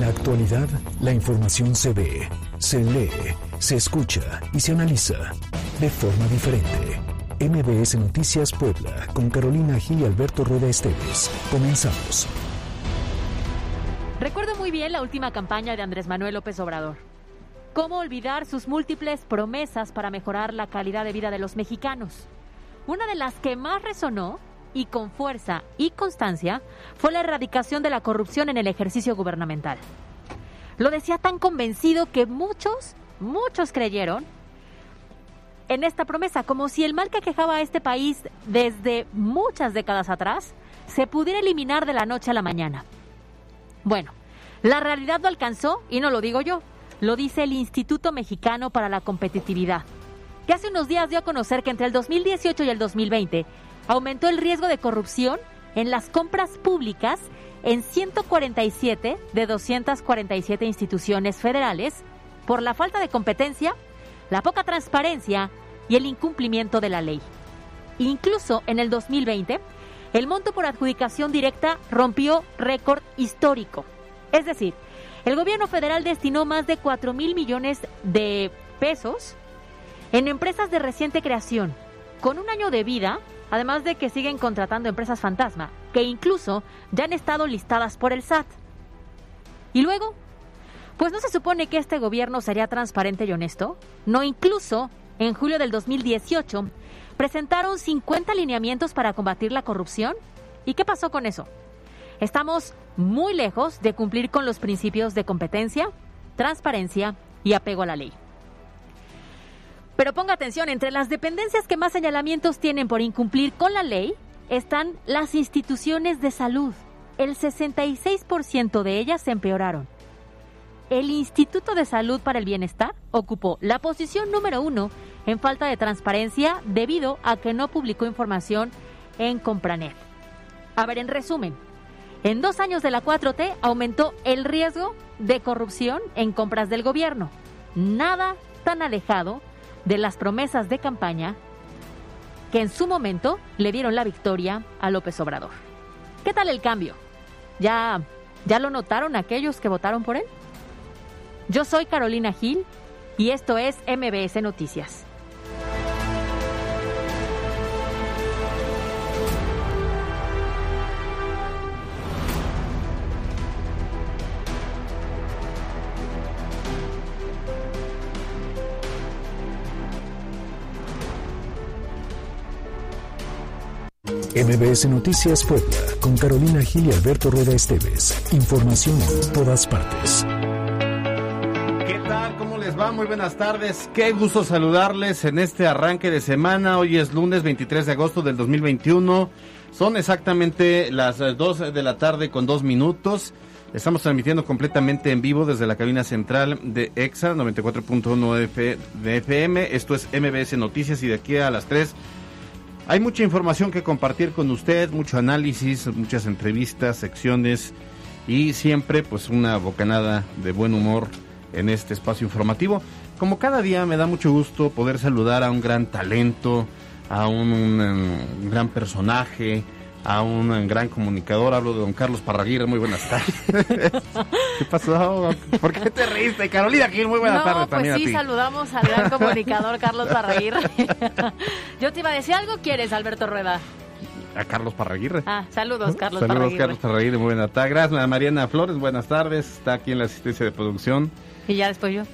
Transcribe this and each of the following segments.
En la actualidad, la información se ve, se lee, se escucha y se analiza de forma diferente. MBS Noticias Puebla, con Carolina Gil y Alberto Rueda Esteves. Comenzamos. Recuerdo muy bien la última campaña de Andrés Manuel López Obrador. ¿Cómo olvidar sus múltiples promesas para mejorar la calidad de vida de los mexicanos? Una de las que más resonó y con fuerza y constancia fue la erradicación de la corrupción en el ejercicio gubernamental. Lo decía tan convencido que muchos, muchos creyeron en esta promesa, como si el mal que quejaba a este país desde muchas décadas atrás se pudiera eliminar de la noche a la mañana. Bueno, la realidad lo alcanzó y no lo digo yo, lo dice el Instituto Mexicano para la Competitividad, que hace unos días dio a conocer que entre el 2018 y el 2020 aumentó el riesgo de corrupción en las compras públicas en 147 de 247 instituciones federales por la falta de competencia, la poca transparencia y el incumplimiento de la ley. Incluso en el 2020, el monto por adjudicación directa rompió récord histórico. Es decir, el gobierno federal destinó más de 4 mil millones de pesos en empresas de reciente creación, con un año de vida además de que siguen contratando empresas fantasma, que incluso ya han estado listadas por el SAT. ¿Y luego? Pues no se supone que este gobierno sería transparente y honesto. No, incluso en julio del 2018 presentaron 50 lineamientos para combatir la corrupción. ¿Y qué pasó con eso? Estamos muy lejos de cumplir con los principios de competencia, transparencia y apego a la ley. Pero ponga atención, entre las dependencias que más señalamientos tienen por incumplir con la ley están las instituciones de salud. El 66% de ellas se empeoraron. El Instituto de Salud para el Bienestar ocupó la posición número uno en falta de transparencia debido a que no publicó información en Compranet. A ver, en resumen, en dos años de la 4T aumentó el riesgo de corrupción en compras del gobierno. Nada tan alejado de las promesas de campaña que en su momento le dieron la victoria a López Obrador. ¿Qué tal el cambio? ¿Ya, ya lo notaron aquellos que votaron por él? Yo soy Carolina Gil y esto es MBS Noticias. MBS Noticias Puebla, con Carolina Gil y Alberto Rueda Esteves. Información en todas partes. ¿Qué tal? ¿Cómo les va? Muy buenas tardes. Qué gusto saludarles en este arranque de semana. Hoy es lunes 23 de agosto del 2021. Son exactamente las 2 de la tarde con 2 minutos. Estamos transmitiendo completamente en vivo desde la cabina central de EXA 94.1 de FM. Esto es MBS Noticias y de aquí a las 3 hay mucha información que compartir con usted, mucho análisis, muchas entrevistas, secciones y siempre pues una bocanada de buen humor en este espacio informativo. Como cada día me da mucho gusto poder saludar a un gran talento, a un gran personaje, a un gran comunicador. Hablo de don Carlos Parraguirre. Muy buenas tardes. ¿Qué pasó? ¿Por qué te reíste? Carolina Gil, muy buenas tardes pues también sí, saludamos al gran comunicador Carlos Parraguirre. Yo te iba a decir algo, ¿quieres, Alberto Rueda? A Carlos Parraguirre. Ah, saludos, Carlos Saludos, Carlos Parraguirre, muy buenas tardes. Gracias, Mariana Flores, buenas tardes. Está aquí en la asistencia de producción. Y ya después yo.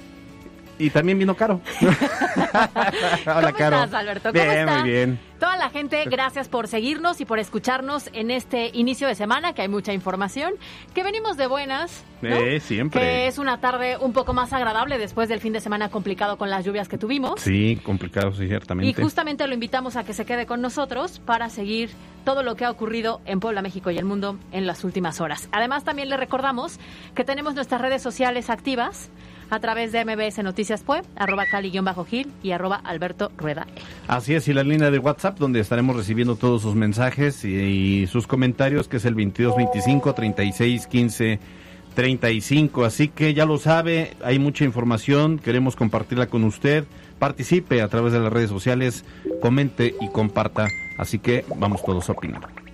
Y también vino Caro. Hola, ¿Cómo estás, Alberto? ¿Cómo bien, muy bien. Toda la gente, gracias por seguirnos y por escucharnos en este inicio de semana, que hay mucha información, que venimos de buenas. Eh, siempre. Que es una tarde un poco más agradable después del fin de semana complicado con las lluvias que tuvimos. Sí, complicado, sí, ciertamente. Y justamente lo invitamos a que se quede con nosotros para seguir todo lo que ha ocurrido en Puebla, México y el mundo en las últimas horas. Además, también le recordamos que tenemos nuestras redes sociales activas a través de MBS Noticias Pue, arroba Cali-Gil y arroba Alberto Rueda. Así es, y la línea de WhatsApp donde estaremos recibiendo todos sus mensajes y, sus comentarios, que es el 2225 36 15 35. Así que ya lo sabe, hay mucha información, queremos compartirla con usted. Participe a través de las redes sociales, comente y comparta. Así que vamos todos a opinar.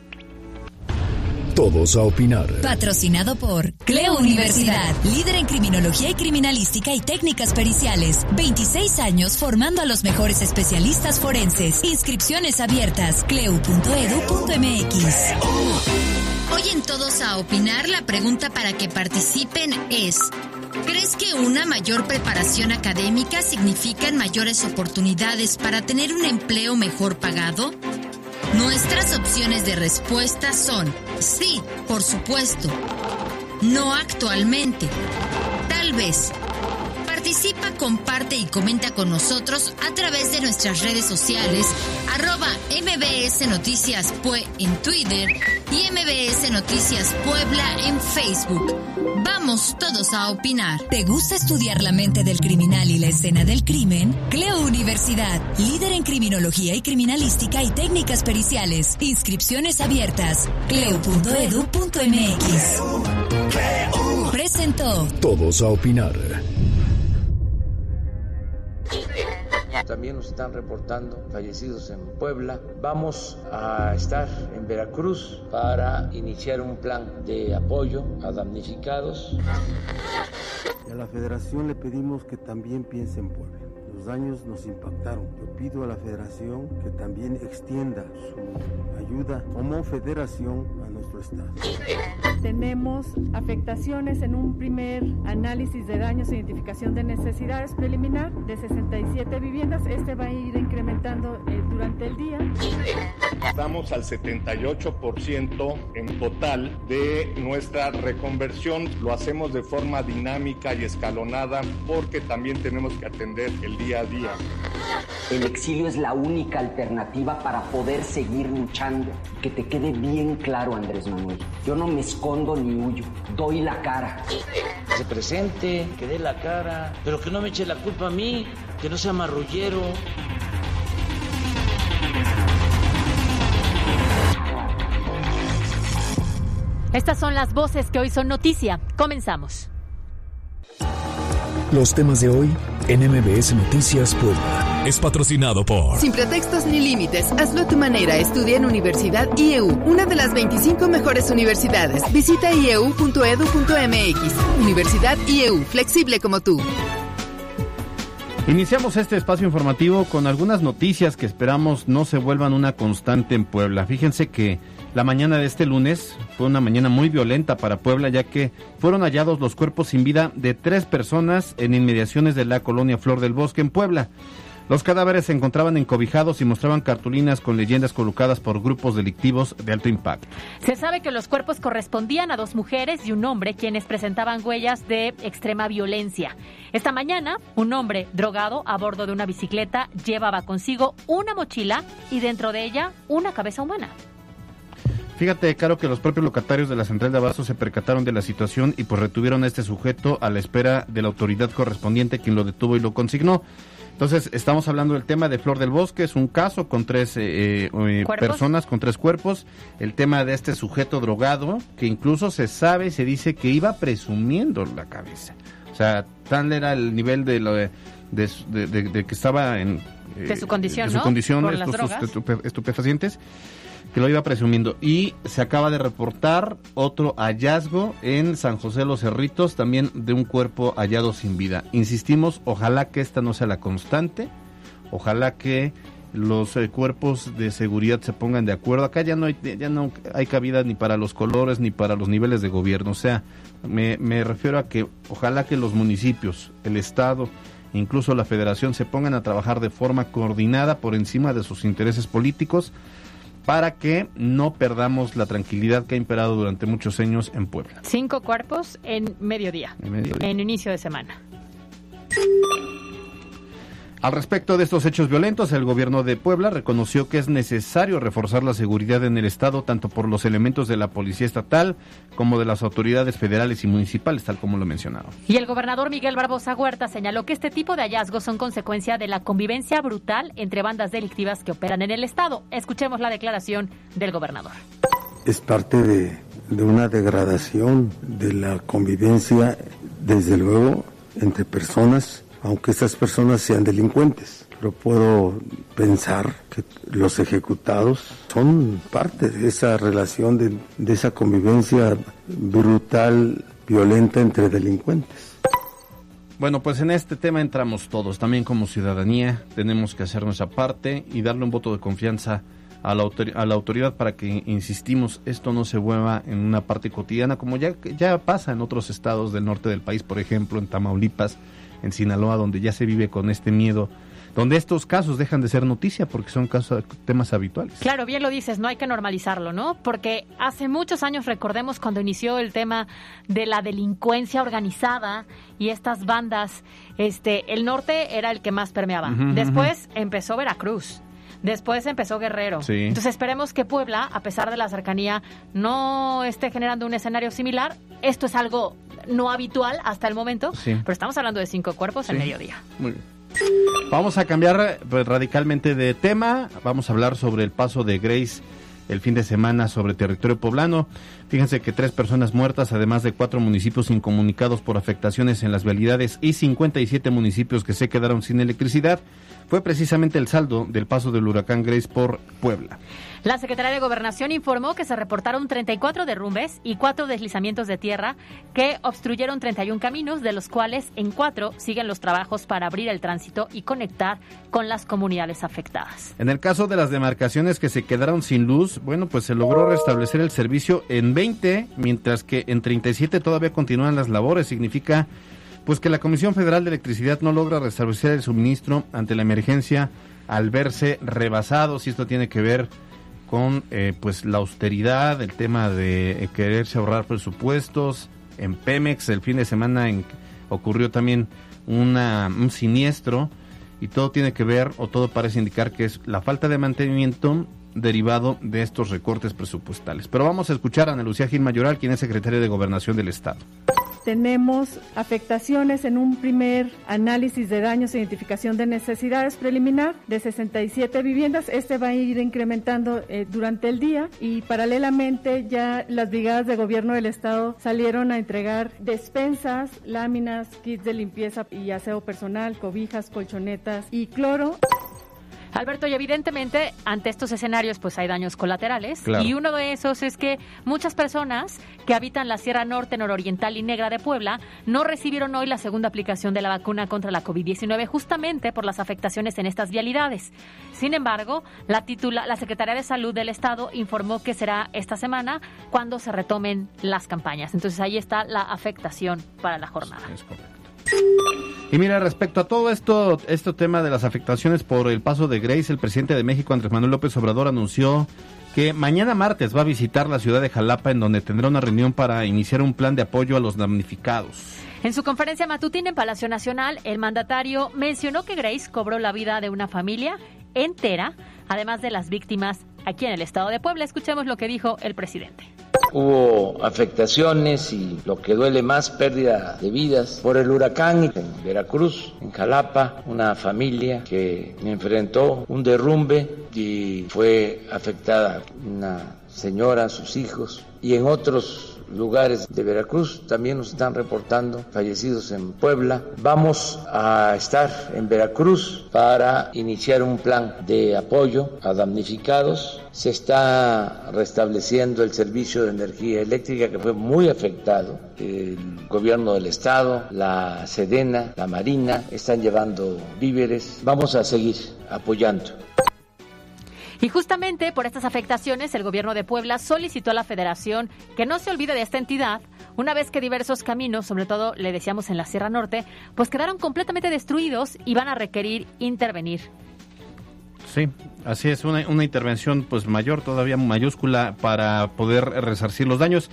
Todos a opinar. Patrocinado por Cleo Universidad, líder en criminología y criminalística y técnicas periciales. 26 años formando a los mejores especialistas forenses. Inscripciones abiertas. cleu.edu.mx. Hoy en Todos a opinar, la pregunta para que participen es... ¿Crees que una mayor preparación académica significa mayores oportunidades para tener un empleo mejor pagado? Nuestras opciones de respuesta son sí, por supuesto, no actualmente, tal vez. Participa, comparte y comenta con nosotros a través de nuestras redes sociales, arroba MBS Noticias Pue en Twitter y MBS Noticias Puebla en Facebook. Vamos todos a opinar. ¿Te gusta estudiar la mente del criminal y la escena del crimen? Cleo Universidad, líder en criminología y criminalística y técnicas periciales. Inscripciones abiertas. cleo.edu.mx. Presentó. Todos a opinar. También nos están reportando fallecidos en Puebla. Vamos a estar en Veracruz para iniciar un plan de apoyo a damnificados. a la federación le pedimos que también piense en Puebla. Los daños nos impactaron. Yo pido a la federación que también extienda su ayuda como federación a nuestro estado. Tenemos afectaciones en un primer análisis de daños e identificación de necesidades preliminar de 67 viviendas. Este va a ir incrementando eh, durante el día. Estamos al 78% en total de nuestra reconversión. Lo hacemos de forma dinámica y escalonada porque también tenemos que atender el día a día. El exilio es la única alternativa para poder seguir luchando. Que te quede bien claro, Andrés Manuel. Yo no me escondo ni huyo, doy la cara. Que se presente, que dé la cara, pero que no me eche la culpa a mí, que no sea marrullero. Estas son las voces que hoy son noticia. Comenzamos. Los temas de hoy en MBS Noticias Puebla. Es patrocinado por... Sin pretextos ni límites, hazlo a tu manera. Estudia en Universidad IEU, una de las 25 mejores universidades. Visita ieu.edu.mx. Universidad IEU, flexible como tú. Iniciamos este espacio informativo con algunas noticias que esperamos no se vuelvan una constante en Puebla. Fíjense que la mañana de este lunes fue una mañana muy violenta para Puebla ya que fueron hallados los cuerpos sin vida de tres personas en inmediaciones de la colonia Flor del Bosque en Puebla. Los cadáveres se encontraban encobijados y mostraban cartulinas con leyendas colocadas por grupos delictivos de alto impacto. Se sabe que los cuerpos correspondían a dos mujeres y un hombre quienes presentaban huellas de extrema violencia. Esta mañana, un hombre drogado a bordo de una bicicleta llevaba consigo una mochila y dentro de ella una cabeza humana. Fíjate, Caro, que los propios locatarios de la central de Abasto se percataron de la situación y pues retuvieron a este sujeto a la espera de la autoridad correspondiente quien lo detuvo y lo consignó. Entonces, estamos hablando del tema de Flor del Bosque, es un caso con tres eh, eh, personas, con tres cuerpos. El tema de este sujeto drogado, que incluso se sabe, se dice que iba presumiendo la cabeza. O sea, tal era el nivel de, lo de, de, que estaba en... de su condición, de su condición, estos estupefacientes que lo iba presumiendo. Y se acaba de reportar otro hallazgo en San José Los Cerritos, también de un cuerpo hallado sin vida. Insistimos, ojalá que esta no sea la constante, ojalá que los eh, cuerpos de seguridad se pongan de acuerdo. Acá ya no hay, ya no hay cabida ni para los colores ni para los niveles de gobierno. O sea, me, me refiero a que ojalá que los municipios, el Estado, incluso la Federación se pongan a trabajar de forma coordinada por encima de sus intereses políticos para que no perdamos la tranquilidad que ha imperado durante muchos años en Puebla. Cinco cuerpos en mediodía, en, mediodía. en inicio de semana. Al respecto de estos hechos violentos, el gobierno de Puebla reconoció que es necesario reforzar la seguridad en el Estado, tanto por los elementos de la Policía Estatal como de las autoridades federales y municipales, tal como lo mencionaba. Y el gobernador Miguel Barbosa Huerta señaló que este tipo de hallazgos son consecuencia de la convivencia brutal entre bandas delictivas que operan en el Estado. Escuchemos la declaración del gobernador. Es parte de, de una degradación de la convivencia, desde luego, entre personas aunque esas personas sean delincuentes. pero puedo pensar que los ejecutados son parte de esa relación, de, de esa convivencia brutal, violenta entre delincuentes. Bueno, pues en este tema entramos todos, también como ciudadanía tenemos que hacer nuestra parte y darle un voto de confianza a la, a la autoridad para que, insistimos, esto no se vuelva en una parte cotidiana como ya, ya pasa en otros estados del norte del país, por ejemplo en Tamaulipas, en Sinaloa, donde ya se vive con este miedo donde estos casos dejan de ser noticia porque son casos, temas habituales. Claro, bien lo dices, no hay que normalizarlo, ¿no? Porque hace muchos años, recordemos cuando inició el tema de la delincuencia organizada y estas bandas, este, el norte era el que más permeaba. Después empezó Veracruz. Después empezó Guerrero. Entonces esperemos que Puebla, a pesar de la cercanía, no esté generando un escenario similar. Esto es algo no habitual hasta el momento, pero estamos hablando de cinco cuerpos en mediodía. Muy bien. Vamos a cambiar pues, radicalmente de tema. Vamos a hablar sobre el paso de Grace el fin de semana sobre territorio poblano. Fíjense que tres personas muertas, además de cuatro municipios incomunicados por afectaciones en las vialidades y 57 municipios que se quedaron sin electricidad, fue precisamente el saldo del paso del huracán Grace por Puebla. La Secretaría de Gobernación informó que se reportaron 34 derrumbes y cuatro deslizamientos de tierra que obstruyeron 31 caminos, de los cuales en cuatro siguen los trabajos para abrir el tránsito y conectar con las comunidades afectadas. En el caso de las demarcaciones que se quedaron sin luz, bueno, pues se logró restablecer el servicio en 20, mientras que en 37 todavía continúan las labores. Significa pues que la Comisión Federal de Electricidad no logra restablecer el suministro ante la emergencia al verse rebasado, si esto tiene que ver con eh, pues la austeridad, el tema de eh, quererse ahorrar presupuestos. En Pemex el fin de semana ocurrió también una, un siniestro y todo tiene que ver o todo parece indicar que es la falta de mantenimiento derivado de estos recortes presupuestales. Pero vamos a escuchar a Ana Lucía Gil Mayoral, quien es secretaria de Gobernación del Estado tenemos afectaciones en un primer análisis de daños e identificación de necesidades preliminar de 67 viviendas. Este va a ir incrementando eh, durante el día y paralelamente ya las brigadas de gobierno del estado salieron a entregar despensas, láminas, kits de limpieza y aseo personal, cobijas, colchonetas y cloro. Alberto, y evidentemente ante estos escenarios pues hay daños colaterales y uno de esos es que muchas personas que habitan la Sierra Norte, Nororiental y Negra de Puebla no recibieron hoy la segunda aplicación de la vacuna contra la COVID-19 justamente por las afectaciones en estas vialidades. Sin embargo, la, titula, la Secretaría de Salud del Estado informó que será esta semana cuando se retomen las campañas. Entonces ahí está la afectación para la jornada. Y mira, respecto a todo esto, este tema de las afectaciones por el paso de Grace, el presidente de México, Andrés Manuel López Obrador, anunció que mañana martes va a visitar la ciudad de Jalapa, en donde tendrá una reunión para iniciar un plan de apoyo a los damnificados. En su conferencia matutina en Palacio Nacional, el mandatario mencionó que Grace cobró la vida de una familia entera, además de las víctimas aquí en el estado de Puebla. Escuchemos lo que dijo el presidente. Hubo afectaciones y lo que duele más, pérdida de vidas. Por el huracán en Veracruz, en Jalapa, una familia que enfrentó un derrumbe y fue afectada. Una señora, sus hijos y en otros lugares de Veracruz. También nos están reportando fallecidos en Puebla. Vamos a estar en Veracruz para iniciar un plan de apoyo a damnificados. Se está restableciendo el servicio de energía eléctrica que fue muy afectado. El gobierno del estado, la Sedena, la Marina están llevando víveres. Vamos a seguir apoyando. Y justamente por estas afectaciones, el gobierno de Puebla solicitó a la federación que no se olvide de esta entidad, una vez que diversos caminos, sobre todo le decíamos en la Sierra Norte, pues quedaron completamente destruidos y van a requerir intervenir. Sí, así es, una, una intervención pues mayor, todavía mayúscula, para poder resarcir los daños.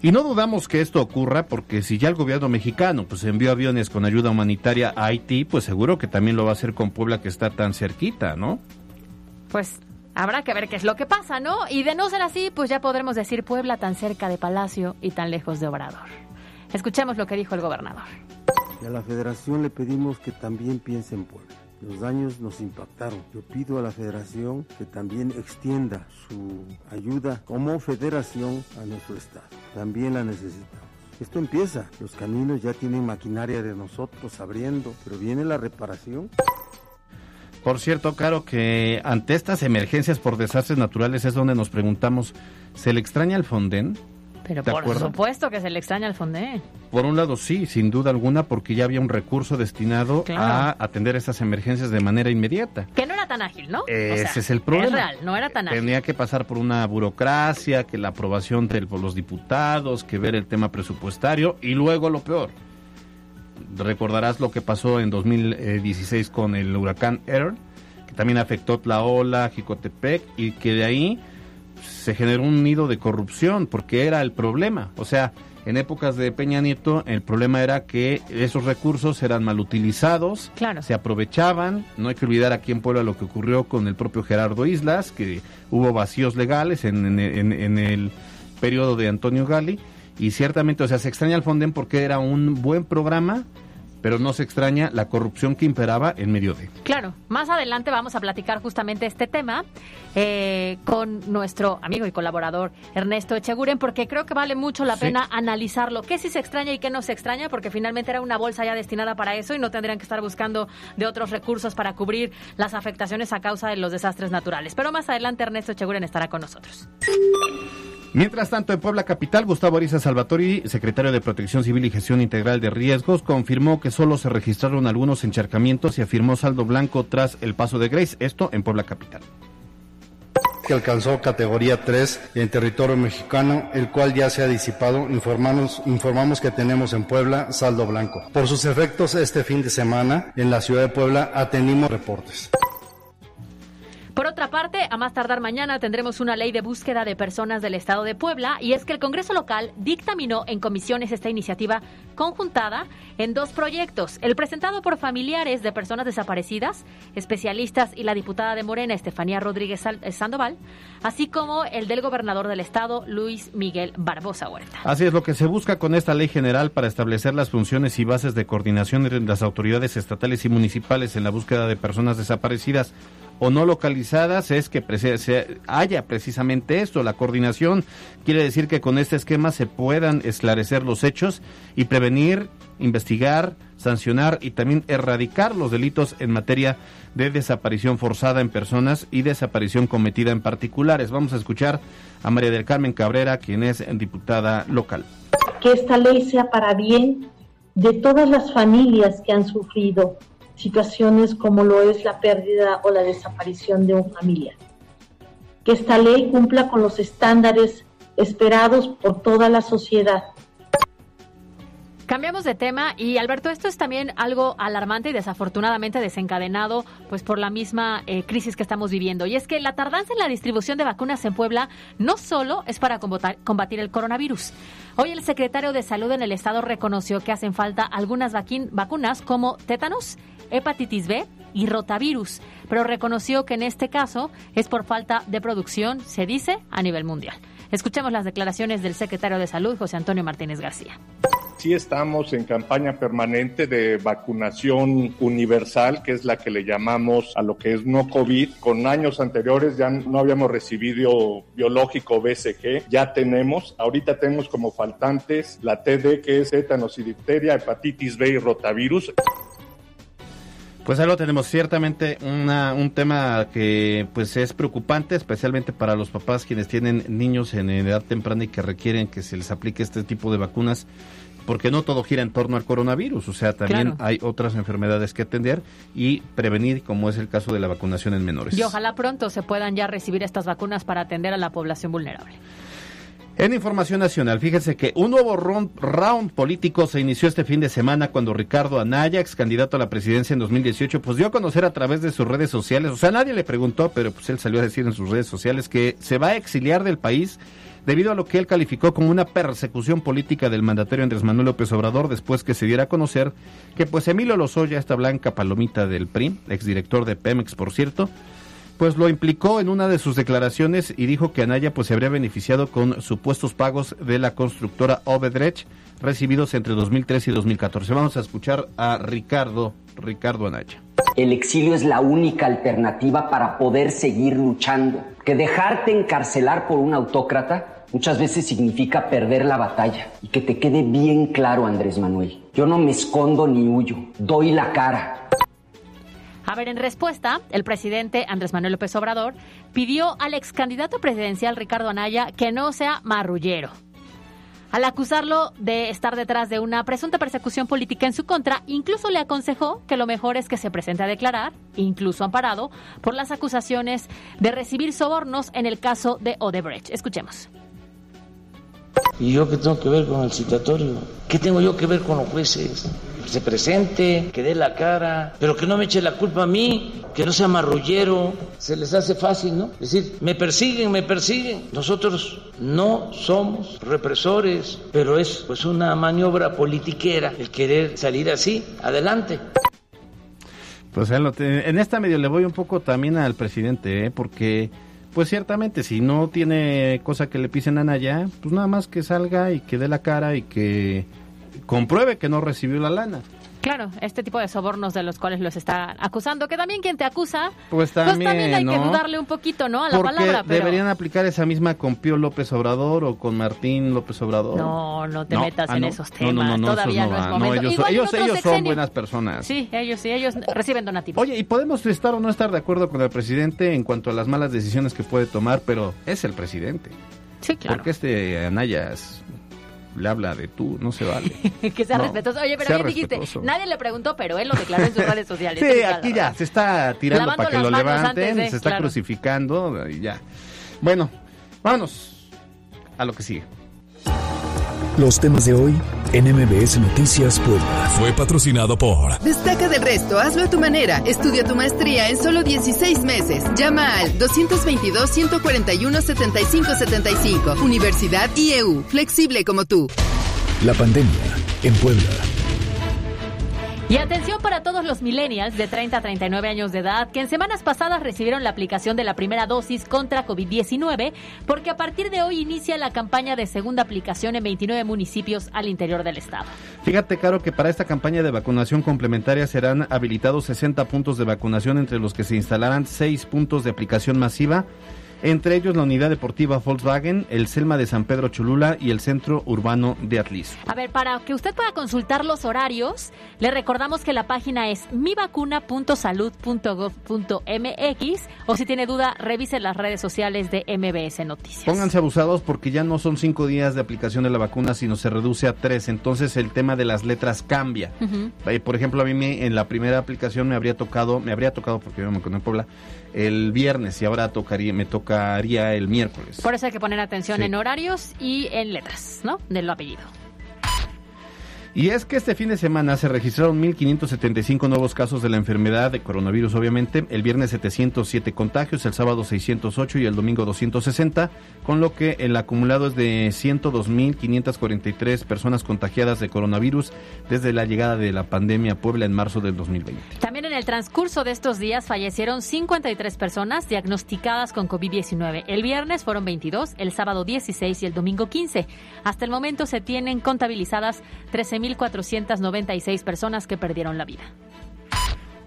Y no dudamos que esto ocurra porque si ya el gobierno mexicano pues envió aviones con ayuda humanitaria a Haití, pues seguro que también lo va a hacer con Puebla que está tan cerquita, ¿no? Pues Habrá que ver qué es lo que pasa, ¿no? Y de no ser así, pues ya podremos decir Puebla tan cerca de Palacio y tan lejos de Obrador. Escuchemos lo que dijo el gobernador. a la federación le pedimos que también piense en Puebla. Los daños nos impactaron. Yo pido a la federación que también extienda su ayuda como federación a nuestro estado. También la necesitamos. Esto empieza. Los caminos ya tienen maquinaria de nosotros abriendo, pero viene la reparación Por cierto, claro que ante estas emergencias por desastres naturales es donde nos preguntamos, ¿se le extraña al Fonden? Pero por supuesto que se le extraña al Fonden. Por un lado sí, sin duda alguna, porque ya había un recurso destinado a atender estas emergencias de manera inmediata. Que no era tan ágil, ¿no? Ese es el problema. Es real, no era tan ágil. Tenía que pasar por una burocracia, que la aprobación de los diputados, que ver el tema presupuestario y luego lo peor. Recordarás lo que pasó en 2016 con el huracán Earl, que también afectó Tlaola, Jicotepec y que de ahí se generó un nido de corrupción porque era el problema. O sea, en épocas de Peña Nieto el problema era que esos recursos eran mal utilizados, se aprovechaban. No hay que olvidar aquí en Puebla lo que ocurrió con el propio Gerardo Islas, que hubo vacíos legales en, en el periodo de Antonio Gali. Y ciertamente, o sea, se extraña al Fonden porque era un buen programa pero no se extraña la corrupción que imperaba en medio de. Claro, más adelante vamos a platicar justamente este tema eh, con nuestro amigo y colaborador Ernesto Echeguren, porque creo que vale mucho la pena analizarlo, qué sí se extraña y qué no se extraña, porque finalmente era una bolsa ya destinada para eso y no tendrían que estar buscando de otros recursos para cubrir las afectaciones a causa de los desastres naturales. Pero más adelante Ernesto Echeguren estará con nosotros. Mientras tanto, en Puebla Capital, Gustavo Ariza Salvatori, secretario de Protección Civil y Gestión Integral de Riesgos, confirmó que solo se registraron algunos encharcamientos y afirmó saldo blanco tras el paso de Grace, esto en Puebla Capital que alcanzó categoría 3 en territorio mexicano, el cual ya se ha disipado. Informamos, informamos que tenemos en Puebla saldo blanco. Por sus efectos, este fin de semana en la ciudad de Puebla atendimos reportes. Por otra parte, a más tardar mañana tendremos una ley de búsqueda de personas del Estado de Puebla y es que el Congreso local dictaminó en comisiones esta iniciativa conjuntada en dos proyectos, el presentado por familiares de personas desaparecidas, especialistas y la diputada de Morena, Estefanía Rodríguez Sandoval, así como el del gobernador del Estado, Luis Miguel Barbosa Huerta. Así es lo que se busca con esta ley general para establecer las funciones y bases de coordinación entre las autoridades estatales y municipales en la búsqueda de personas desaparecidas o no localizadas es que haya precisamente esto, la coordinación. Quiere decir que con este esquema se puedan esclarecer los hechos y prevenir, investigar, sancionar y también erradicar los delitos en materia de desaparición forzada en personas y desaparición cometida en particulares. Vamos a escuchar a María del Carmen Cabrera, quien es diputada local. Que esta ley sea para bien de todas las familias que han sufrido situaciones como lo es la pérdida o la desaparición de un familiar. Que esta ley cumpla con los estándares esperados por toda la sociedad. Cambiamos de tema y Alberto, esto es también algo alarmante y desafortunadamente desencadenado pues por la misma eh, crisis que estamos viviendo. Y es que la tardanza en la distribución de vacunas en Puebla no solo es para combatir el coronavirus. Hoy el secretario de Salud en el estado reconoció que hacen falta algunas vacunas como tétanos hepatitis B y rotavirus, pero reconoció que en este caso es por falta de producción, se dice, a nivel mundial. Escuchemos las declaraciones del secretario de Salud, José Antonio Martínez García. Sí estamos en campaña permanente de vacunación universal, que es la que le llamamos a lo que es no COVID. Con años anteriores ya no habíamos recibido biológico BCG, ya tenemos. Ahorita tenemos como faltantes la TD, que es tétanos y difteria, hepatitis B y rotavirus. Pues ahí lo tenemos, ciertamente un tema que pues es preocupante, especialmente para los papás quienes tienen niños en edad temprana y que requieren que se les aplique este tipo de vacunas, porque no todo gira en torno al coronavirus, o sea, también hay otras enfermedades que atender y prevenir, como es el caso de la vacunación en menores. Y ojalá pronto se puedan ya recibir estas vacunas para atender a la población vulnerable. En información nacional, fíjense que un nuevo round, político se inició este fin de semana cuando Ricardo Anaya, ex candidato a la presidencia en 2018, pues dio a conocer a través de sus redes sociales, o sea, nadie le preguntó, pero pues él salió a decir en sus redes sociales que se va a exiliar del país debido a lo que él calificó como una persecución política del mandatario Andrés Manuel López Obrador después que se diera a conocer que pues Emilio Lozoya, esta blanca palomita del PRI, exdirector de Pemex por cierto, pues lo implicó en una de sus declaraciones y dijo que Anaya pues se habría beneficiado con supuestos pagos de la constructora Obedrech recibidos entre 2013 y 2014. Vamos a escuchar a Ricardo, Ricardo Anaya. El exilio es la única alternativa para poder seguir luchando. Que dejarte encarcelar por un autócrata muchas veces significa perder la batalla. Y que te quede bien claro, Andrés Manuel. Yo no me escondo ni huyo, doy la cara. A ver, en respuesta, el presidente Andrés Manuel López Obrador pidió al ex candidato presidencial Ricardo Anaya que no sea marrullero. Al acusarlo de estar detrás de una presunta persecución política en su contra, incluso le aconsejó que lo mejor es que se presente a declarar, incluso amparado, por las acusaciones de recibir sobornos en el caso de Odebrecht. Escuchemos. ¿Y yo qué tengo que ver con el citatorio? ¿Qué tengo yo que ver con los jueces? Se presente, que dé la cara, pero que no me eche la culpa a mí, que no sea marrullero. Se les hace fácil, ¿no? Es decir, me persiguen, me persiguen. Nosotros no somos represores, pero es pues una maniobra politiquera el querer salir así. Adelante. Pues en esta medio le voy un poco también al presidente, ¿eh? porque pues ciertamente, si no tiene cosa que le pisen a Naya, pues nada más que salga y que dé la cara y que compruebe que no recibió la lana. Claro, este tipo de sobornos de los cuales los está acusando, que también quien te acusa, pues también, hay que dudarle un poquito, ¿no? A la Porque palabra. deberían aplicar esa misma con Pío López Obrador o con Martín López Obrador. No, no te metas ah, en no. esos temas. no, no, Todavía no, es momento. ellos, Igual ellos, son buenas personas. Sí, ellos sí, ellos reciben donativos. Oye, y podemos estar o no estar de acuerdo con el presidente en cuanto a las malas decisiones que puede tomar, pero es el presidente. Sí, claro. Porque este Anaya es- le habla de tú, no se vale. que sea No, respetuoso. Oye, pero bien dijiste, nadie le preguntó, pero él lo declaró en sus redes sociales. Sí, aquí ya se está tirando Lavando para que lo levanten, antes se está claro. crucificando y ya. Bueno, vámonos a lo que sigue. Los temas de hoy en MBS Noticias Puebla. Fue patrocinado por Destaca del resto, hazlo a tu manera. Estudia tu maestría en solo 16 meses. Llama al 222-141-7575. Universidad IEU, flexible como tú. La pandemia en Puebla. Y atención para todos los millennials de 30 a 39 años de edad que en semanas pasadas recibieron la aplicación de la primera dosis contra COVID-19, porque a partir de hoy inicia la campaña de segunda aplicación en 29 municipios al interior del estado. Fíjate, Caro, que para esta campaña de vacunación complementaria serán habilitados 60 puntos de vacunación, entre los que se instalarán 6 puntos de aplicación masiva, entre ellos la unidad deportiva Volkswagen, el Selma de San Pedro Cholula y el Centro Urbano de Atlis. A ver, para que usted pueda consultar los horarios, le recordamos que la página es mivacuna.salud.gov.mx o si tiene duda, revise las redes sociales de MBS Noticias. Pónganse abusados porque ya no son 5 días de aplicación de la vacuna, sino se reduce a 3, entonces el tema de las letras cambia. Eh, Por ejemplo, a mí me- en la primera aplicación me habría tocado, me habría tocado porque yo me encuentro en Puebla, el viernes y ahora tocaría, me tocaría el miércoles. Por eso hay que poner atención Sí. en horarios y en letras, ¿no? Del apellido. Y es que este fin de semana se registraron 1.575 nuevos casos de la enfermedad de coronavirus, obviamente. El viernes 707 contagios, el sábado 608 y el domingo 260, con lo que el acumulado es de 102.543 personas contagiadas de coronavirus desde la llegada de la pandemia a Puebla en marzo del 2020. También en el transcurso de estos días fallecieron 53 personas diagnosticadas con COVID-19. El viernes fueron 22, el sábado 16 y el domingo 15. Hasta el momento se tienen contabilizadas 13.496 personas que perdieron la vida.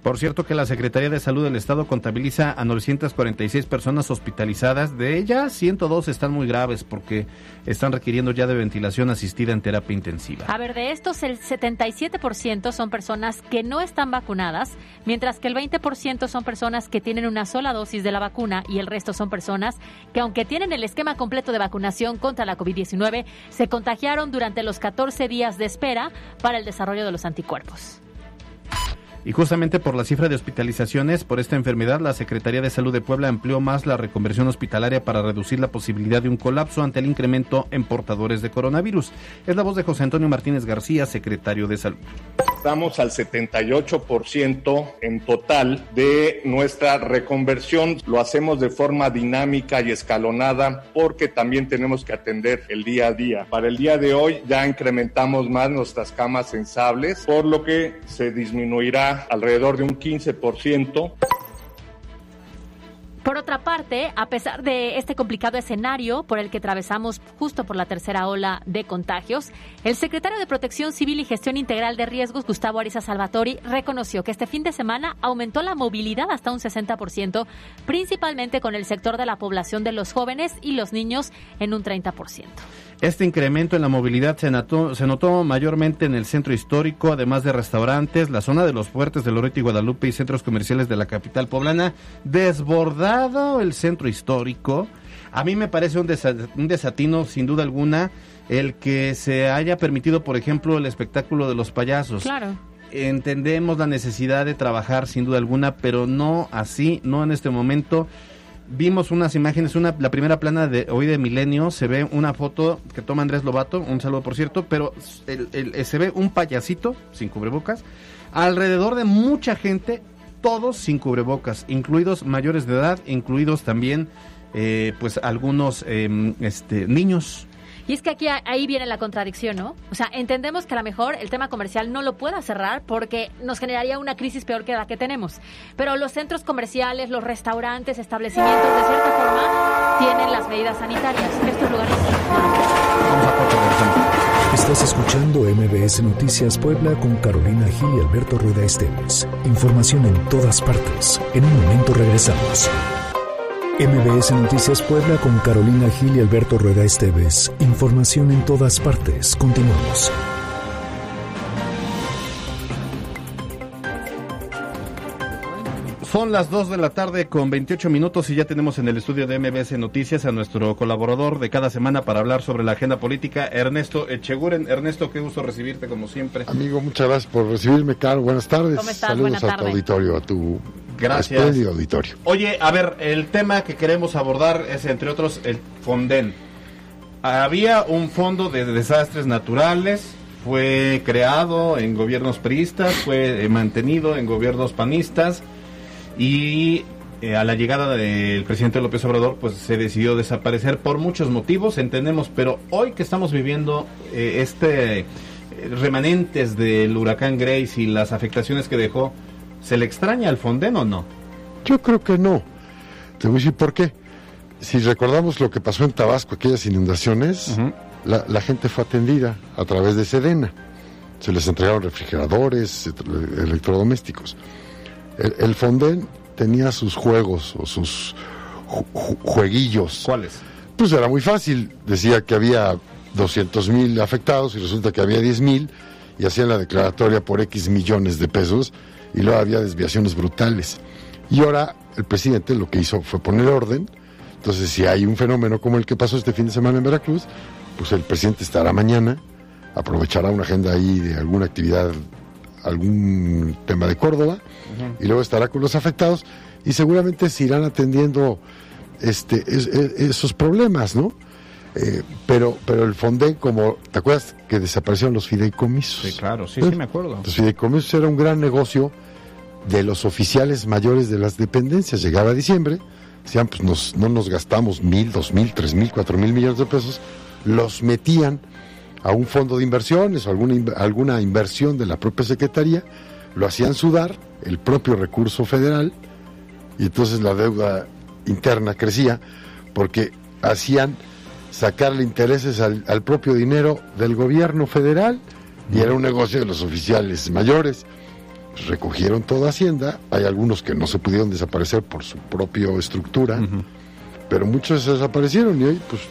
Por cierto que la Secretaría de Salud del Estado contabiliza a 946 personas hospitalizadas. De ellas, 102 están muy graves porque están requiriendo ya de ventilación asistida en terapia intensiva. A ver, de estos el 77% son personas que no están vacunadas, mientras que el 20% son personas que tienen una sola dosis de la vacuna y el resto son personas que aunque tienen el esquema completo de vacunación contra la COVID-19, se contagiaron durante los 14 días de espera para el desarrollo de los anticuerpos. Y justamente por la cifra de hospitalizaciones por esta enfermedad, la Secretaría de Salud de Puebla amplió más la reconversión hospitalaria para reducir la posibilidad de un colapso ante el incremento en portadores de coronavirus. Es la voz de José Antonio Martínez García, secretario de Salud. Estamos al 78% en total de nuestra reconversión. Lo hacemos de forma dinámica y escalonada porque también tenemos que atender el día a día. Para el día de hoy ya incrementamos más nuestras camas sensables, por lo que se disminuirá alrededor de un 15%. Por otra parte, a pesar de este complicado escenario por el que atravesamos justo por la tercera ola de contagios, el secretario de Protección Civil y Gestión Integral de Riesgos, Gustavo Ariza Salvatori, reconoció que este fin de semana aumentó la movilidad hasta un 60%, principalmente con el sector de la población de los jóvenes y los niños en un 30%. Este incremento en la movilidad se notó, se notó mayormente en el centro histórico, además de restaurantes, la zona de los fuertes de Loreto y Guadalupe y centros comerciales de la capital poblana, desbordado el centro histórico. A mí me parece un, desa- un desatino, sin duda alguna, el que se haya permitido, por ejemplo, el espectáculo de los payasos. Claro. Entendemos la necesidad de trabajar, sin duda alguna, pero no así, no en este momento. Vimos unas imágenes, una, la primera plana de hoy de Milenio, se ve una foto que toma Andrés Lobato, un saludo por cierto, pero el- el- se ve un payasito sin cubrebocas, alrededor de mucha gente, todos sin cubrebocas, incluidos mayores de edad, incluidos también eh, pues algunos em, este, niños. Y es que aquí ahí viene la contradicción, ¿no? O sea, entendemos que a lo mejor el tema comercial no lo pueda cerrar porque nos generaría una crisis peor que la que tenemos. Pero los centros comerciales, los restaurantes, establecimientos, de cierta forma, tienen las medidas sanitarias. Estos lugares. Estás escuchando MBS Noticias Puebla con Carolina Gil y Alberto Rueda Esteves. Información en todas partes. En un momento regresamos. MBS Noticias Puebla con Carolina Gil y Alberto Rueda Esteves. Información en todas partes. Continuamos. Son las 2 de la tarde con 28 minutos y ya tenemos en el estudio de MBS Noticias a nuestro colaborador de cada semana para hablar sobre la agenda política, Ernesto Echeguren. Ernesto, qué gusto recibirte como siempre. Amigo, muchas gracias por recibirme, Carlos. Buenas tardes. ¿Cómo estás? Saludos Buena a tu tarde. auditorio, a tu Gracias. espléndido auditorio. Oye, a ver, el tema que queremos abordar es, entre otros, el Fonden. Había un fondo de desastres naturales, fue creado en gobiernos priistas, fue eh, mantenido en gobiernos panistas y eh, a la llegada del presidente López Obrador, pues se decidió desaparecer por muchos motivos, entendemos, pero hoy que estamos viviendo eh, este eh, remanentes del huracán Grace y las afectaciones que dejó, ¿se le extraña al Fonden o no? Yo creo que no. Te voy a decir por qué. Si recordamos lo que pasó en Tabasco, aquellas inundaciones, la, la gente fue atendida a través de Sedena. Se les entregaron refrigeradores, electrodomésticos. El, el Fonden tenía sus juegos o sus ju- ju- jueguillos. ¿Cuáles? Pues era muy fácil. Decía que había 200 mil afectados y resulta que había 10 mil y hacían la declaratoria por X millones de pesos y luego había desviaciones brutales. Y ahora el presidente lo que hizo fue poner orden. Entonces, si hay un fenómeno como el que pasó este fin de semana en Veracruz, pues el presidente estará mañana, aprovechará una agenda ahí de alguna actividad, algún tema de Córdoba, y luego estará con los afectados y seguramente se irán atendiendo este, es- es- esos problemas, ¿no? Eh, pero, pero el Fonden, como, ¿te acuerdas que desaparecieron los fideicomisos? Sí, claro, sí, sí, me acuerdo. Los fideicomisos era un gran negocio de los oficiales mayores de las dependencias. Llegaba diciembre, decían, pues nos- no nos gastamos mil, dos mil, tres mil, cuatro mil millones de pesos, los metían a un fondo de inversiones o alguna, alguna inversión de la propia Secretaría, lo hacían sudar, el propio recurso federal, y entonces la deuda interna crecía, porque hacían sacarle intereses al, al propio dinero del gobierno federal, y era un negocio de los oficiales mayores. Recogieron toda Hacienda, hay algunos que no se pudieron desaparecer por su propia estructura, pero muchos se desaparecieron y hoy pues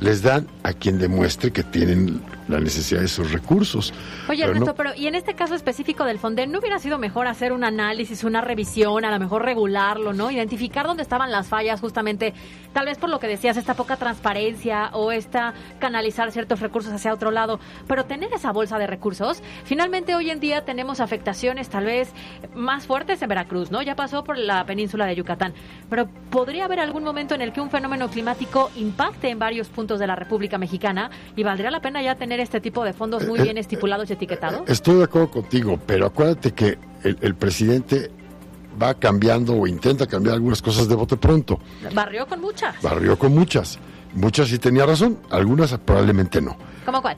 les dan a quien demuestre que tienen la necesidad de esos recursos. Oye, Pero Ernesto, no- pero y en este caso específico del Fonden, ¿no hubiera sido mejor hacer un análisis, una revisión, a lo mejor regularlo, ¿no? Identificar dónde estaban las fallas, justamente, tal vez por lo que decías, esta poca transparencia o esta canalizar ciertos recursos hacia otro lado, pero tener esa bolsa de recursos, finalmente hoy en día tenemos afectaciones tal vez más fuertes en Veracruz, ¿no? Ya pasó por la península de Yucatán, pero podría haber algún momento en el que un fenómeno climático impacte en varios puntos de la República Mexicana y valdría la pena ya tener este tipo de fondos muy Eh, bien estipulados y etiquetados. Estoy de acuerdo contigo, pero acuérdate que el, el presidente va cambiando o intenta cambiar algunas cosas de bote pronto. Barrió con muchas. Barrió con muchas. Muchas sí tenía razón, algunas probablemente no. ¿Cómo cuál?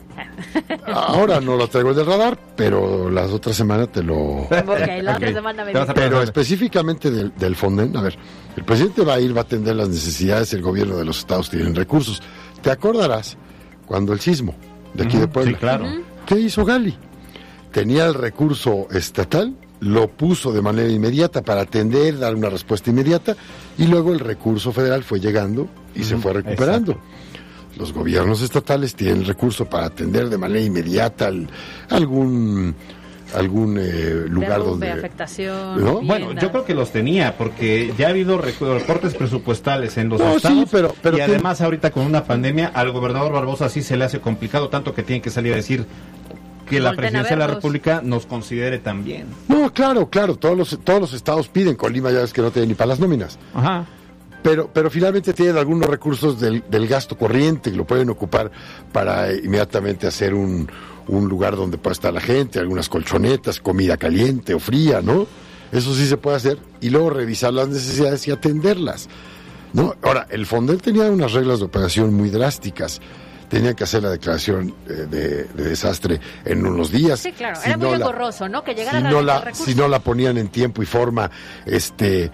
Ahora no lo traigo del radar, pero las otras semanas te lo... Ok, la otra semana me. Pero específicamente del, del Fonden, a ver, el presidente va a ir, va a atender las necesidades, el gobierno de los estados tienen recursos. Te acordarás cuando el sismo de aquí de Puebla. sí, claro. ¿Qué hizo Gali? Tenía el recurso estatal, lo puso de manera inmediata para atender, dar una respuesta inmediata, y luego el recurso federal fue llegando y se fue recuperando. los gobiernos estatales tienen el recurso para atender de manera inmediata al- algún algún eh, lugar Derrumbe, donde afectación. ¿No? Bueno, yo creo que los tenía, porque ya ha habido recortes presupuestales en los No, sí, estados. pero- pero y además, ahorita con una pandemia, al gobernador Barbosa sí se le hace complicado, tanto que tiene que salir a decir que la presidencia de la. República nos considere también. No, claro, claro, todos los, todos los estados piden, Colima ya ves que no tiene ni para las nóminas. Ajá. Pero, pero finalmente tienen algunos recursos del, del gasto corriente que lo pueden ocupar para inmediatamente hacer un, un lugar donde pueda estar la gente, algunas colchonetas, comida caliente o fría, ¿no? Eso sí se puede hacer y luego revisar las necesidades y atenderlas. ¿no? Ahora, el Fonden tenía unas reglas de operación muy drásticas. Tenían que hacer la declaración eh, de, de desastre en unos días. Sí, claro, Si era muy no la- engorroso, ¿no? Que llegara si no, la, el recurso. si no la ponían en tiempo y forma, este,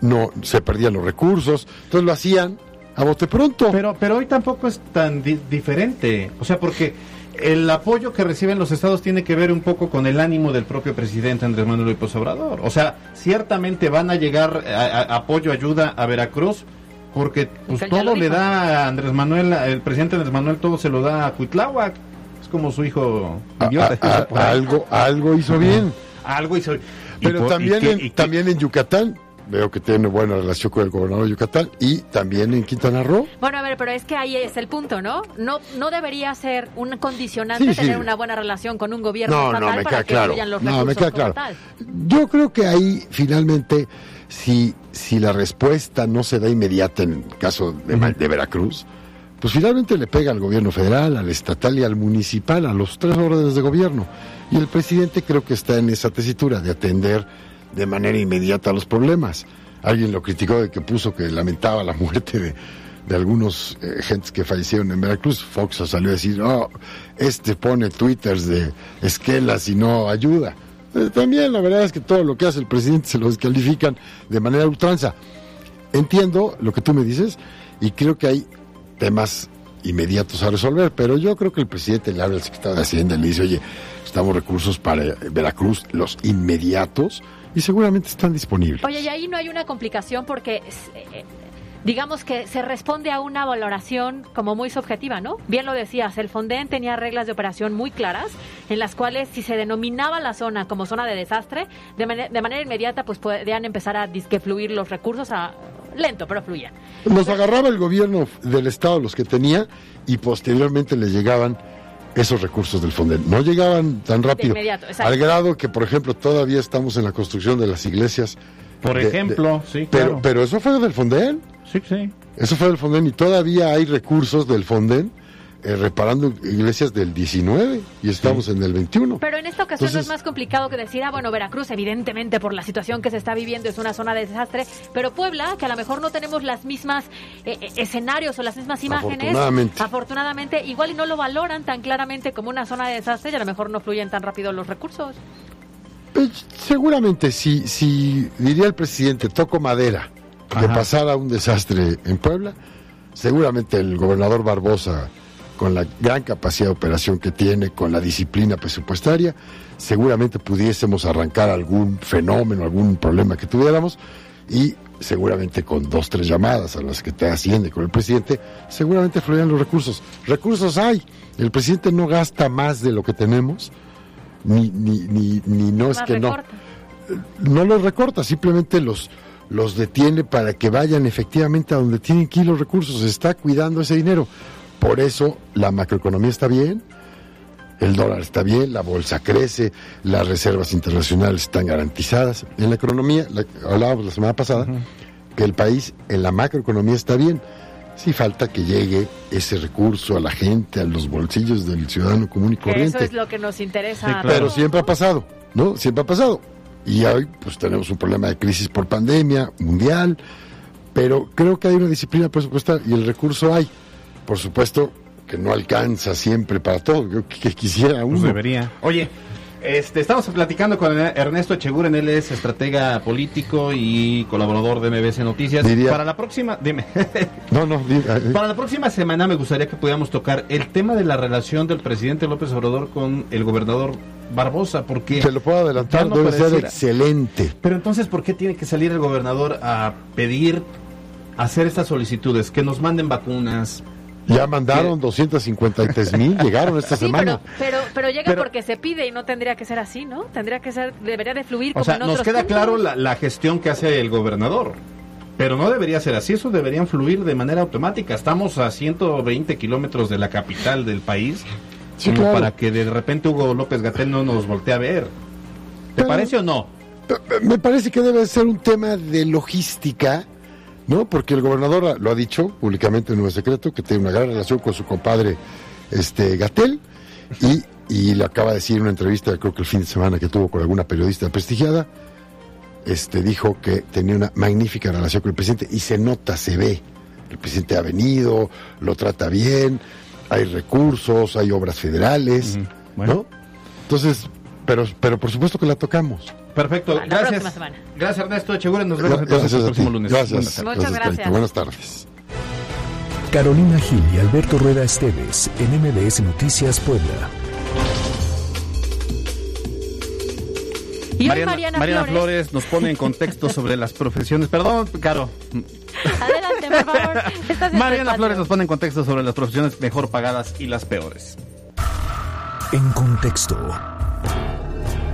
no se perdían los recursos. Entonces lo hacían a bote pronto. Pero, pero hoy tampoco es tan di- diferente. O sea, porque el apoyo que reciben los estados tiene que ver un poco con el ánimo del propio presidente Andrés Manuel López Obrador. O sea, ciertamente van a llegar a- a- apoyo, ayuda a Veracruz, porque pues, todo le da a Andrés Manuel, el presidente Andrés Manuel todo se lo da a Cuitláhuac. Es como su hijo A- algo, algo hizo bien. Algo hizo. y Pero por- también, en, también en Yucatán, veo que tiene buena relación con el gobernador de Yucatán, y también en Quintana Roo. Bueno, a ver, pero es que ahí es el punto, ¿no? No no debería ser un condicionante Sí, sí. tener una buena relación con un gobierno No, estatal no, me para queda que claro. los No, me recursos queda claro. tal. Yo creo que ahí finalmente, si, si la respuesta no se da inmediata en el caso de, de Veracruz, pues finalmente le pega al gobierno federal, al estatal y al municipal, a los tres órdenes de gobierno. Y el presidente creo que está en esa tesitura de atender de manera inmediata los problemas. Alguien lo criticó de que puso que lamentaba la muerte de, de algunos eh, gentes que fallecieron en Veracruz. Fox salió a decir, no, este pone twitters de esquelas y no ayuda. Eh, También la verdad es que todo lo que hace el presidente se lo descalifican de manera ultranza. Entiendo lo que tú me dices y creo que hay temas inmediatos a resolver, pero yo creo que el presidente le habla al secretario de Hacienda y le dice, oye, estamos recursos para eh, Veracruz, los inmediatos, y seguramente están disponibles. Oye, y ahí no hay una complicación porque es, eh, digamos que se responde a una valoración como muy subjetiva, ¿no? Bien lo decías, el Fonden tenía reglas de operación muy claras en las cuales si se denominaba la zona como zona de desastre, de, mane- de manera inmediata pues podían empezar a disque fluir los recursos a lento, pero fluían. Los agarraba el gobierno del Estado, los que tenía, y posteriormente les llegaban esos recursos del Fonden. No llegaban tan rápido. inmediato, al grado que, por ejemplo, todavía estamos en la construcción de las iglesias. Por de- ejemplo, de- sí, Pero, claro. pero eso fue del Fonden. Sí, sí. Eso fue del Fonden y todavía hay recursos del Fonden eh, reparando iglesias del 19 y estamos en el 21. Pero en esta ocasión no Entonces- es más complicado que decir, ah, bueno, Veracruz, evidentemente por la situación que se está viviendo es una zona de desastre, pero Puebla, que a lo mejor no tenemos las mismas eh, eh, escenarios o las mismas imágenes, Afortunadamente. afortunadamente, igual y no lo valoran tan claramente como una zona de desastre y a lo mejor no fluyen tan rápido los recursos. Pues, seguramente si, si diría el presidente, toco madera, que Ajá. pasara un desastre en Puebla, seguramente el gobernador Barbosa, con la gran capacidad de operación que tiene, con la disciplina presupuestaria, seguramente pudiésemos arrancar algún fenómeno, algún problema que tuviéramos y seguramente con dos, tres llamadas a las que te asciende con el presidente, seguramente fluirían los recursos. Recursos hay. El presidente no gasta más de lo que tenemos, ni, ni, ni, ni no es que no recorta. no los recorta, simplemente los, los detiene para que vayan efectivamente a donde tienen que ir los recursos. Está cuidando ese dinero. Por eso la macroeconomía está bien, el dólar está bien, la bolsa crece, las reservas internacionales están garantizadas. En la economía, la- hablábamos la semana pasada, que el país en la macroeconomía está bien. Sí falta que llegue ese recurso a la gente, a los bolsillos del ciudadano común y Que corriente. eso es lo que nos interesa. Pero siempre ha pasado, ¿no? Siempre ha pasado. Y hoy, pues tenemos un problema de crisis por pandemia mundial, pero creo que hay una disciplina presupuestaria y el recurso hay. Por supuesto que no alcanza siempre para todo. Yo que, quisiera uno. Pues debería. Oye, este, estamos platicando con Ernesto Echeguren, él es estratega político y colaborador de MBS Noticias. Diría- Para la próxima, dime. No, no, diga, eh. Para la próxima semana me gustaría que pudiéramos tocar el tema de la relación del presidente López Obrador con el gobernador Barbosa, porque te lo puedo adelantar, no debe ser excelente. Pero entonces, ¿por qué tiene que salir el gobernador a pedir hacer estas solicitudes? Que nos manden vacunas, Ya mandaron 253 mil, llegaron esta Sí, semana. pero, pero, pero llega Pero- porque se pide y no tendría que ser así, ¿no? Tendría que ser, debería de fluir O como sea, en nos otros queda puntos. claro la, la gestión que hace el gobernador. Pero no debería ser así, eso deberían fluir de manera automática. Estamos a 120 kilómetros de la capital del país, Sí, como claro. para que de repente Hugo López Gatel no nos voltee a ver. ¿Te Pero- parece o no? Me parece que debe ser un tema de logística, ¿no? Porque el gobernador lo ha dicho públicamente en un secreto, que tiene una gran relación con su compadre este Gatel, y, y le acaba de decir en una entrevista, creo que el fin de semana que tuvo con alguna periodista prestigiada, este dijo que tenía una magnífica relación con el presidente, y se nota, se ve. El presidente ha venido, lo trata bien, hay recursos, hay obras federales, ¿no? Entonces, pero, pero por supuesto que la tocamos. Perfecto, La próxima gracias. semana. Gracias Ernesto Echeguren, nos vemos entonces el próximo lunes. Gracias. Buenas tardes. Muchas gracias. Buenas tardes. Carolina Gil y Alberto Rueda Esteves en MBS Noticias Puebla. Y Mariana, Mariana, Mariana Flores. Flores nos pone en contexto sobre las profesiones. Perdón, Caro. Adelante, por favor. Estás Mariana espacio. Flores nos pone en contexto sobre las profesiones mejor pagadas y las peores. En contexto.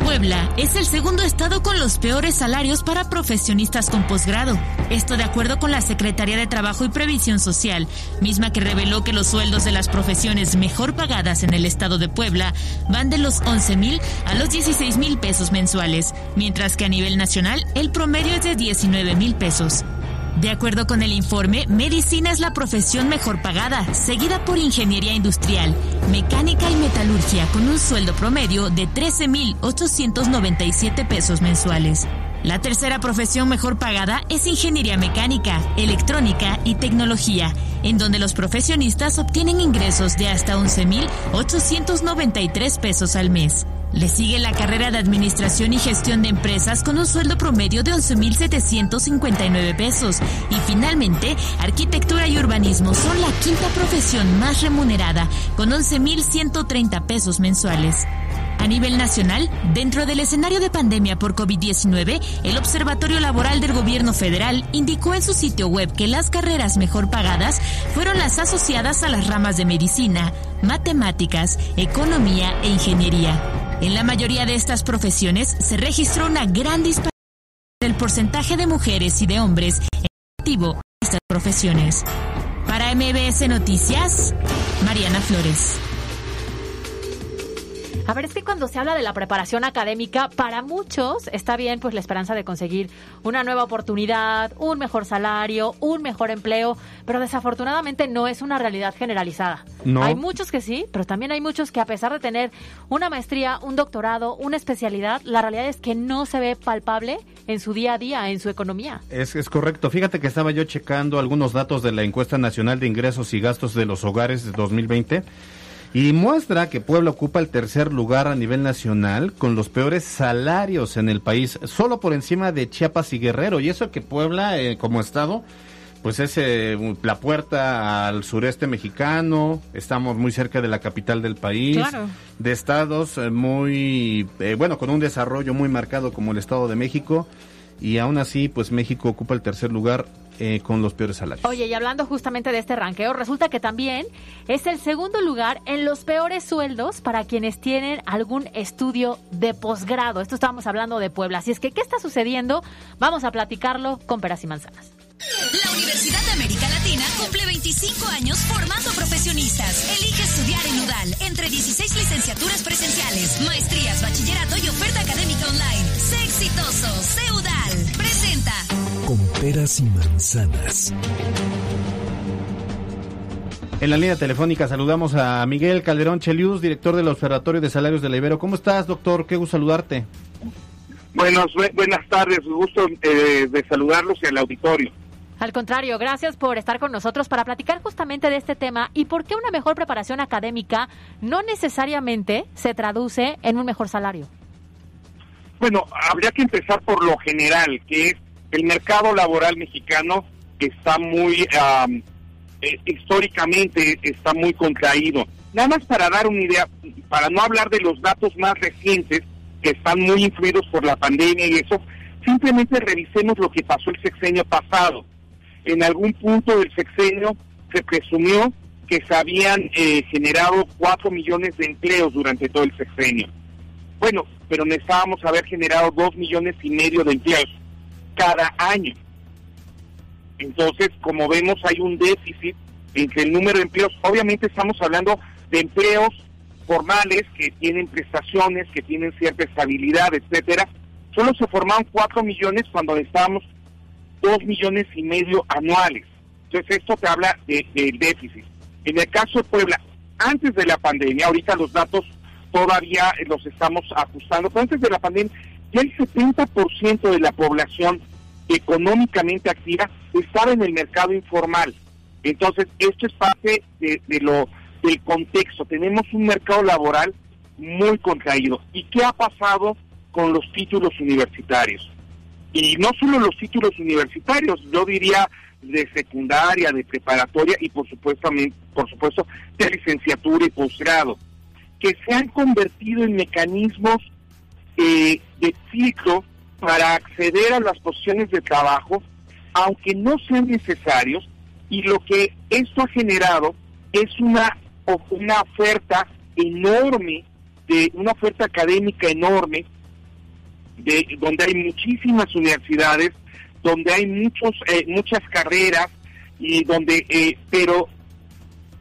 Puebla es el segundo estado con los peores salarios para profesionistas con posgrado. Esto de acuerdo con la Secretaría de Trabajo y Previsión Social, misma que reveló que los sueldos de las profesiones mejor pagadas en el estado de Puebla van de los 11 mil a los 16 mil pesos mensuales, mientras que a nivel nacional el promedio es de 19 mil pesos. De acuerdo con el informe, medicina es la profesión mejor pagada, seguida por ingeniería industrial, mecánica y metalurgia, con un sueldo promedio de 13.897 pesos mensuales. La tercera profesión mejor pagada es ingeniería mecánica, electrónica y tecnología, en donde los profesionistas obtienen ingresos de hasta 11.893 pesos al mes. Le sigue la carrera de Administración y Gestión de Empresas con un sueldo promedio de 11.759 pesos. Y finalmente, Arquitectura y Urbanismo son la quinta profesión más remunerada, con 11.130 pesos mensuales. A nivel nacional, dentro del escenario de pandemia por COVID-19, el Observatorio Laboral del Gobierno Federal indicó en su sitio web que las carreras mejor pagadas fueron las asociadas a las ramas de medicina, matemáticas, economía e ingeniería. En la mayoría de estas profesiones se registró una gran disparidad del porcentaje de mujeres y de hombres en activo estas profesiones. Para MBS Noticias, Mariana Flores. A ver, es que cuando se habla de la preparación académica, para muchos está bien pues la esperanza de conseguir una nueva oportunidad, un mejor salario, un mejor empleo, pero desafortunadamente no es una realidad generalizada. No. Hay muchos que sí, pero también hay muchos que a pesar de tener una maestría, un doctorado, una especialidad, la realidad es que no se ve palpable en su día a día, en su economía. Es, es correcto. Fíjate que estaba yo checando algunos datos de la encuesta nacional de ingresos y gastos de los hogares de 2020 y muestra que Puebla ocupa el tercer lugar a nivel nacional con los peores salarios en el país, solo por encima de Chiapas y Guerrero. Y eso que Puebla, eh, como estado, pues es eh, la puerta al sureste mexicano, estamos muy cerca de la capital del país, Claro. de estados eh, muy, eh, bueno, con un desarrollo muy marcado como el Estado de México, y aún así, pues México ocupa el tercer lugar eh, con los peores salarios. Oye, y hablando justamente de este ranqueo, resulta que también es el segundo lugar en los peores sueldos para quienes tienen algún estudio de posgrado. Esto estábamos hablando de Puebla. Así es que, ¿qué está sucediendo? Vamos a platicarlo con peras y manzanas. La Universidad de América Latina cumple 25 años formando profesionistas. Elige estudiar en UDAL entre 16 licenciaturas presenciales, maestrías, bachillerato y oferta académica online. Sé exitoso, sé UDAL. Presenta. Con peras y manzanas. En la línea telefónica saludamos a Miguel Calderón Chelius, director del Observatorio de Salarios de la Ibero. ¿Cómo estás, doctor? Qué gusto saludarte. Buenos, bu- buenas tardes, gusto eh, de saludarlos y al auditorio. Al contrario, gracias por estar con nosotros para platicar justamente de este tema y por qué una mejor preparación académica no necesariamente se traduce en un mejor salario. Bueno, habría que empezar por lo general, que es el mercado laboral mexicano que está muy, am, eh, históricamente está muy contraído. Nada más para dar una idea, para no hablar de los datos más recientes, que están muy influidos por la pandemia y eso, simplemente revisemos lo que pasó el sexenio pasado. En algún punto del sexenio se presumió que se habían eh, generado 4 millones de empleos durante todo el sexenio. Bueno, pero necesitábamos haber generado 2 millones y medio de empleos cada año. Entonces, como vemos, hay un déficit entre el número de empleos. Obviamente estamos hablando de empleos formales que tienen prestaciones, que tienen cierta estabilidad, etcétera. Solo se formaron 4 millones cuando estábamos 2 millones y medio anuales. Entonces, esto te habla del déficit. En el caso de Puebla, antes de la pandemia, ahorita los datos todavía los estamos ajustando, pero antes de la pandemia, ya el 70% de la población económicamente activa estaba en el mercado informal. Entonces, esto es parte de, lo del contexto. Tenemos un mercado laboral muy contraído. ¿Y qué ha pasado con los títulos universitarios? Y no solo los títulos universitarios, yo diría de secundaria, de preparatoria y por supuesto, por supuesto de licenciatura y posgrado, que se han convertido en mecanismos eh, de ciclo para acceder a las posiciones de trabajo, aunque no sean necesarios, y lo que esto ha generado es una, una oferta enorme, de una oferta académica enorme, de, donde hay muchísimas universidades, donde hay muchos, eh, muchas carreras, y donde, eh, pero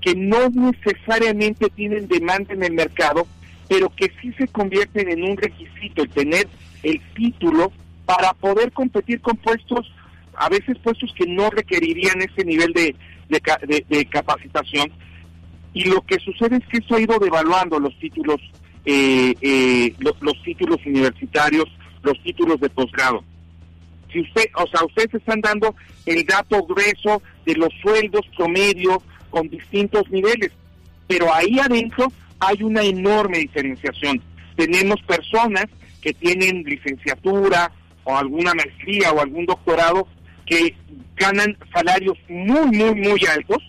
que no necesariamente tienen demanda en el mercado, pero que sí se convierten en un requisito el tener el título para poder competir con puestos, a veces puestos que no requerirían ese nivel de, de, capacitación. Y lo que sucede es que eso ha ido devaluando los títulos, eh, eh, los, títulos universitarios, los títulos de posgrado. Si usted, o sea, ustedes están dando el dato grueso de los sueldos promedio con distintos niveles, pero ahí adentro hay una enorme diferenciación. Tenemos personas que tienen licenciatura o alguna maestría o algún doctorado que ganan salarios muy, muy, muy altos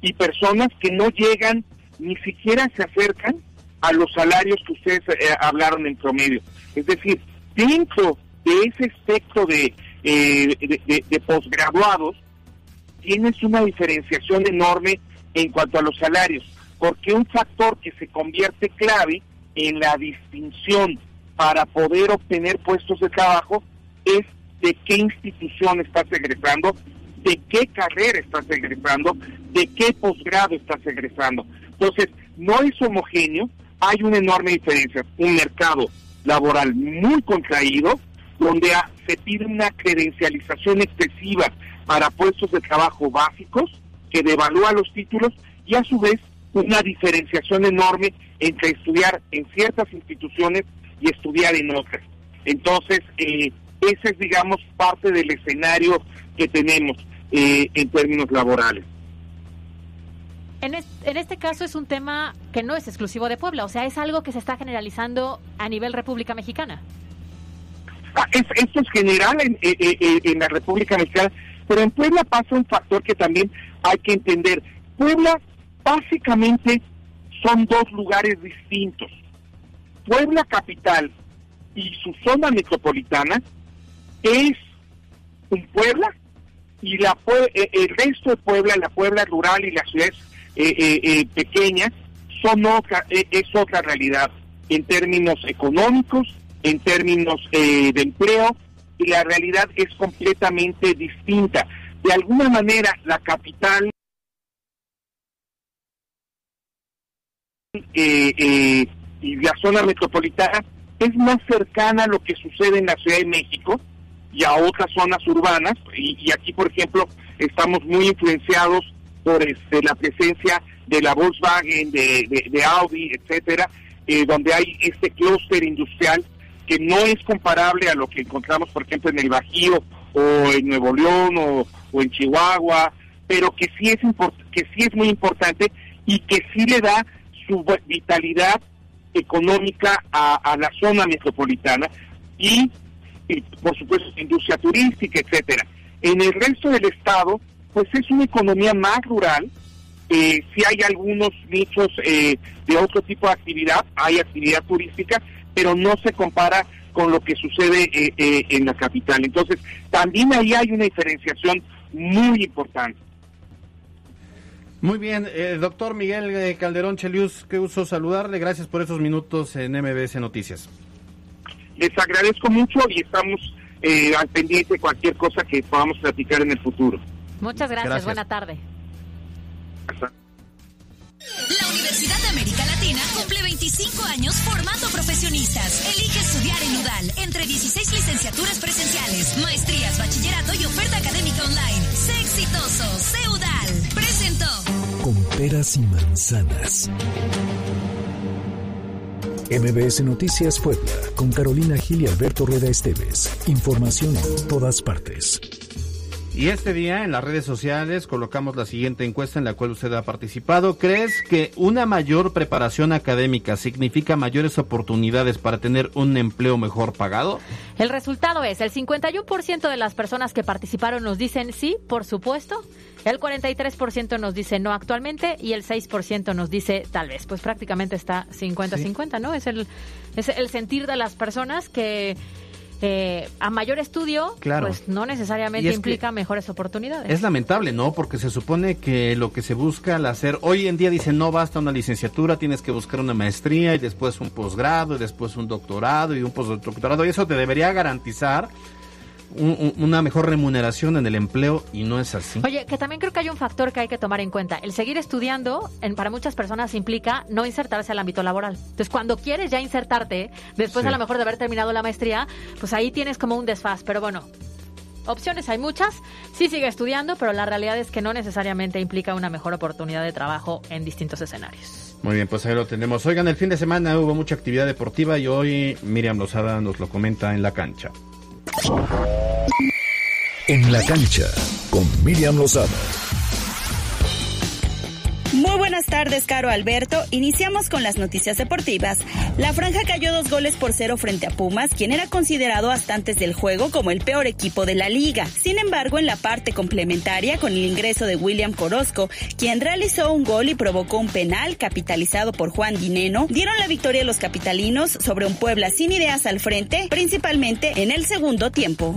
y personas que no llegan, ni siquiera se acercan a los salarios que ustedes eh, hablaron en promedio. Es decir, dentro de ese espectro de, eh, de, posgraduados, tienes una diferenciación enorme en cuanto a los salarios, porque un factor que se convierte clave en la distinción para poder obtener puestos de trabajo es de qué institución estás egresando, de qué carrera estás egresando, de qué posgrado estás egresando. Entonces, no es homogéneo, hay una enorme diferencia. Un mercado laboral muy contraído, donde se pide una credencialización excesiva para puestos de trabajo básicos, que devalúa los títulos, y a su vez una diferenciación enorme entre estudiar en ciertas instituciones y estudiar en otras. Entonces, eh, ese es, digamos, parte del escenario que tenemos eh, en términos laborales. En, este caso es un tema que no es exclusivo de Puebla, o sea, es algo que se está generalizando a nivel República Mexicana. Ah, esto es general en, eh, en la República Mexicana, pero en Puebla pasa un factor que también hay que entender. Puebla básicamente son dos lugares distintos. Puebla capital y su zona metropolitana es un Puebla y la eh, el resto de Puebla, la Puebla rural y las ciudades eh, eh, pequeñas son otra, es otra realidad en términos económicos, en términos de empleo y la realidad es completamente distinta. De alguna manera la capital y la zona metropolitana es más cercana a lo que sucede en la Ciudad de México y a otras zonas urbanas. Y, aquí, por ejemplo, estamos muy influenciados por este, la presencia de la Volkswagen, de, Audi, etcétera, eh, donde hay este clúster industrial que no es comparable a lo que encontramos, por ejemplo, en el Bajío o en Nuevo León o, en Chihuahua, pero que sí es que sí es muy importante y que sí le da su vitalidad económica a, la zona metropolitana y, por supuesto industria turística, etcétera. En el resto del estado, pues es una economía más rural. Eh, si hay algunos nichos eh, de otro tipo de actividad, hay actividad turística, pero no se compara con lo que sucede eh, eh, en la capital. Entonces, también ahí hay una diferenciación muy importante. Muy bien, eh, doctor Miguel eh, Calderón Chelius, qué uso saludarle. Gracias por esos minutos en MBS Noticias. Les agradezco mucho y estamos eh, al pendiente de cualquier cosa que podamos platicar en el futuro. Muchas gracias, Gracias. buena tarde. La Universidad de América Latina cumple 25 años formando profesionistas. Elige estudiar en UDAL entre 16 licenciaturas presenciales, maestrías, bachillerato y oferta académica online. Sé exitoso, sé UDAL. Presentó. Con peras y manzanas. MBS Noticias Puebla, con Carolina Gil y Alberto Rueda Esteves. Información en todas partes. Y este día en las redes sociales colocamos la siguiente encuesta en la cual usted ha participado. ¿Crees que una mayor preparación académica significa mayores oportunidades para tener un empleo mejor pagado? El resultado es, el 51% de las personas que participaron nos dicen sí, por supuesto, el 43% nos dice no actualmente y el 6% nos dice tal vez. Pues prácticamente está 50-50, ¿no? Es el, es el sentir de las personas que eh, a mayor estudio, Claro. pues no necesariamente implica mejores oportunidades. Es lamentable, ¿no? Porque se supone que lo que se busca al hacer, hoy en día dicen no basta una licenciatura, tienes que buscar una maestría y después un posgrado y después un doctorado y un postdoctorado y eso te debería garantizar un- un- una mejor remuneración en el empleo y no es así. Oye, que también creo que hay un factor que hay que tomar en cuenta. El seguir estudiando, en, para muchas personas implica no insertarse al ámbito laboral. Entonces, cuando quieres ya insertarte, después Sí. a lo mejor de haber terminado la maestría, pues ahí tienes como un desfaz. Pero bueno, opciones hay muchas. Sí sigue estudiando, pero la realidad es que no necesariamente implica una mejor oportunidad de trabajo en distintos escenarios. Muy bien, pues ahí lo tenemos. Oigan, el fin de semana hubo mucha actividad deportiva y hoy Miriam Lozada nos lo comenta en la cancha. En la cancha, con Miriam Lozada. Muy buenas tardes, Caro Alberto. Iniciamos con las noticias deportivas. La franja cayó dos goles por cero frente a Pumas, quien era considerado hasta antes del juego como el peor equipo de la liga. Sin embargo, en la parte complementaria, con el ingreso de William Corozco, quien realizó un gol y provocó un penal capitalizado por Juan Dineno, dieron la victoria a los capitalinos sobre un Puebla sin ideas al frente, principalmente en el segundo tiempo.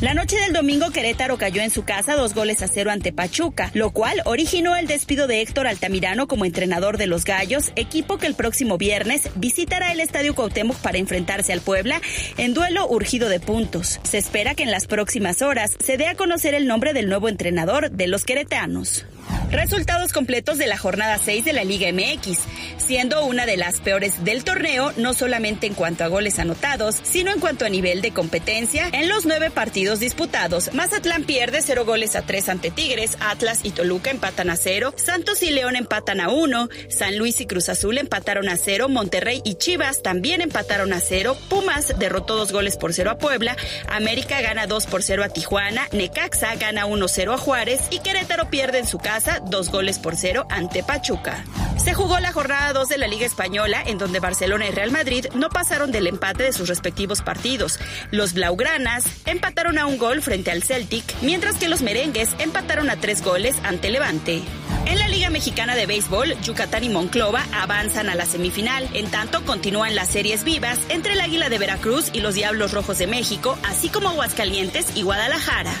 La noche del domingo Querétaro cayó en su casa dos goles a cero ante Pachuca, lo cual originó el despido de Héctor Altamirano como entrenador de los Gallos, equipo que el próximo viernes visitará el Estadio Cuauhtémoc para enfrentarse al Puebla en duelo urgido de puntos. Se espera que en las próximas horas se dé a conocer el nombre del nuevo entrenador de los queretanos. Resultados completos de la jornada 6 de la Liga MX, siendo una de las peores del torneo, no solamente en cuanto a goles anotados, sino en cuanto a nivel de competencia. En los nueve partidos disputados, Mazatlán pierde 0 goles a 3 ante Tigres, Atlas y Toluca empatan a 0, Santos y León empatan a 1, San Luis y Cruz Azul empataron a 0, Monterrey y Chivas también empataron a 0, Pumas derrotó 2 goles por 0 a Puebla, América gana 2 por 0 a Tijuana, Necaxa gana 1-0 a Juárez y Querétaro pierde en su casa 2 goles por 0 ante Pachuca. Se jugó la jornada 2 de la Liga Española, en donde Barcelona y Real Madrid no pasaron del empate de sus respectivos partidos. Los Blaugranas empataron a un gol frente al Celtic, mientras que los merengues empataron a tres goles ante Levante. En la Liga Mexicana de Béisbol, Yucatán y Monclova avanzan a la semifinal. En tanto, continúan las series vivas entre el Águila de Veracruz y los Diablos Rojos de México, así como Aguascalientes y Guadalajara.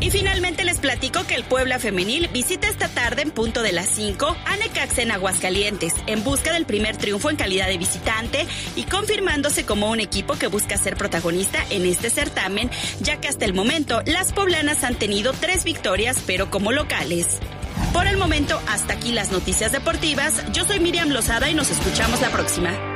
Y finalmente les platico que el Puebla Femenil visita esta tarde en punto de las 5 a Necaxa en Aguascalientes, en busca del primer triunfo en calidad de visitante y confirmándose como un equipo que busca ser protagonista en este certamen, ya que hasta el momento las poblanas han tenido tres victorias, pero como locales. Por el momento, hasta aquí las noticias deportivas. Yo soy Miriam Lozada y nos escuchamos la próxima.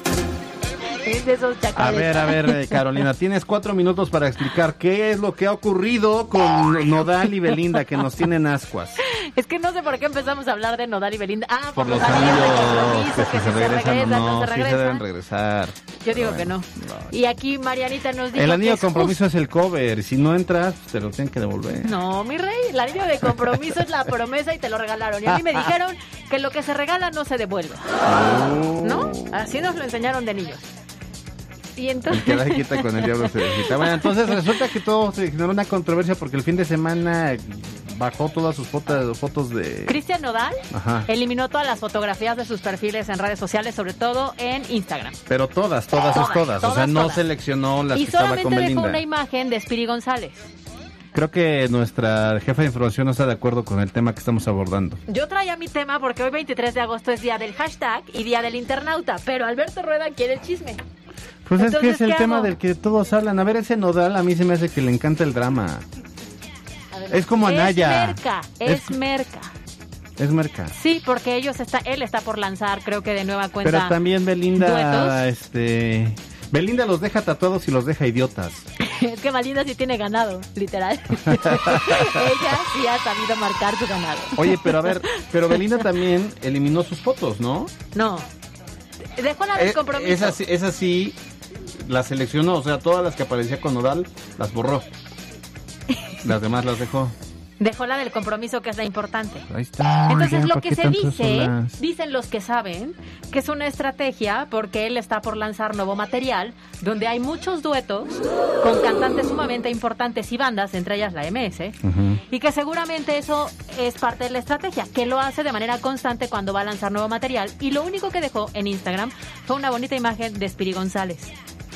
De esos A chacales. ver, a ver, eh, Carolina, tienes cuatro minutos para explicar qué es lo que ha ocurrido con Nodal y Belinda que nos tienen ascuas. Es que no sé por qué empezamos a hablar de Nodal y Belinda. Ah, Por los anillos de anillos, compromiso, que si se regresan o no, se sí se regresan. deben regresar. Yo digo que no. Y aquí Marianita nos dijo El anillo que de compromiso es el cover, si no entras, te lo tienen que devolver. No, mi rey, el anillo de compromiso es la promesa y te lo regalaron. Y a mí me dijeron que lo que se regala no se devuelve. Oh. ¿No? Así nos lo enseñaron de niños. Y El entonces... que quita con el diablo se desquita. Bueno, entonces resulta que todo se generó una controversia porque el fin de semana bajó todas sus fotos, fotos de... Cristian Nodal Ajá. eliminó todas las fotografías de sus perfiles en redes sociales, sobre todo en Instagram. Pero todas, todas, Todas, es todas. o sea, no todas. seleccionó las y que estaba solamente con dejó una imagen de Spiri González. Creo que nuestra jefa de información no está de acuerdo con el tema que estamos abordando. Yo traía mi tema porque hoy 23 de agosto es día del hashtag y día del internauta, pero Alberto Rueda quiere el chisme. Pues es que es el ¿qué tema hago? del que todos hablan. A ver, ese nodal a mí se me hace que le encanta el drama. Es como Anaya. Es merca, es, Es- merca. Es merca. Sí, porque ellos está, él está por lanzar, creo que de nueva cuenta. Pero también Belinda, duetos. este... Belinda los deja tatuados y los deja idiotas. es que Malinda sí tiene ganado, literal. Ella sí ha sabido marcar su ganado. Oye, pero a ver, pero Belinda también eliminó sus fotos, ¿no? No. Dejó la del Eh, compromiso. Esa, sí- esa sí la seleccionó, o sea, todas las que aparecía con Nodal las borró. Las demás las dejó. Dejó la del compromiso, que es la importante. Ahí está. Entonces lo ¿para que se dice, dicen los que saben, que es una estrategia porque él está por lanzar nuevo material donde hay muchos duetos con cantantes sumamente importantes y bandas, entre ellas la MS, y que seguramente eso es parte de la estrategia, que lo hace de manera constante cuando va a lanzar nuevo material y lo único que dejó en Instagram fue una bonita imagen de Spiri González,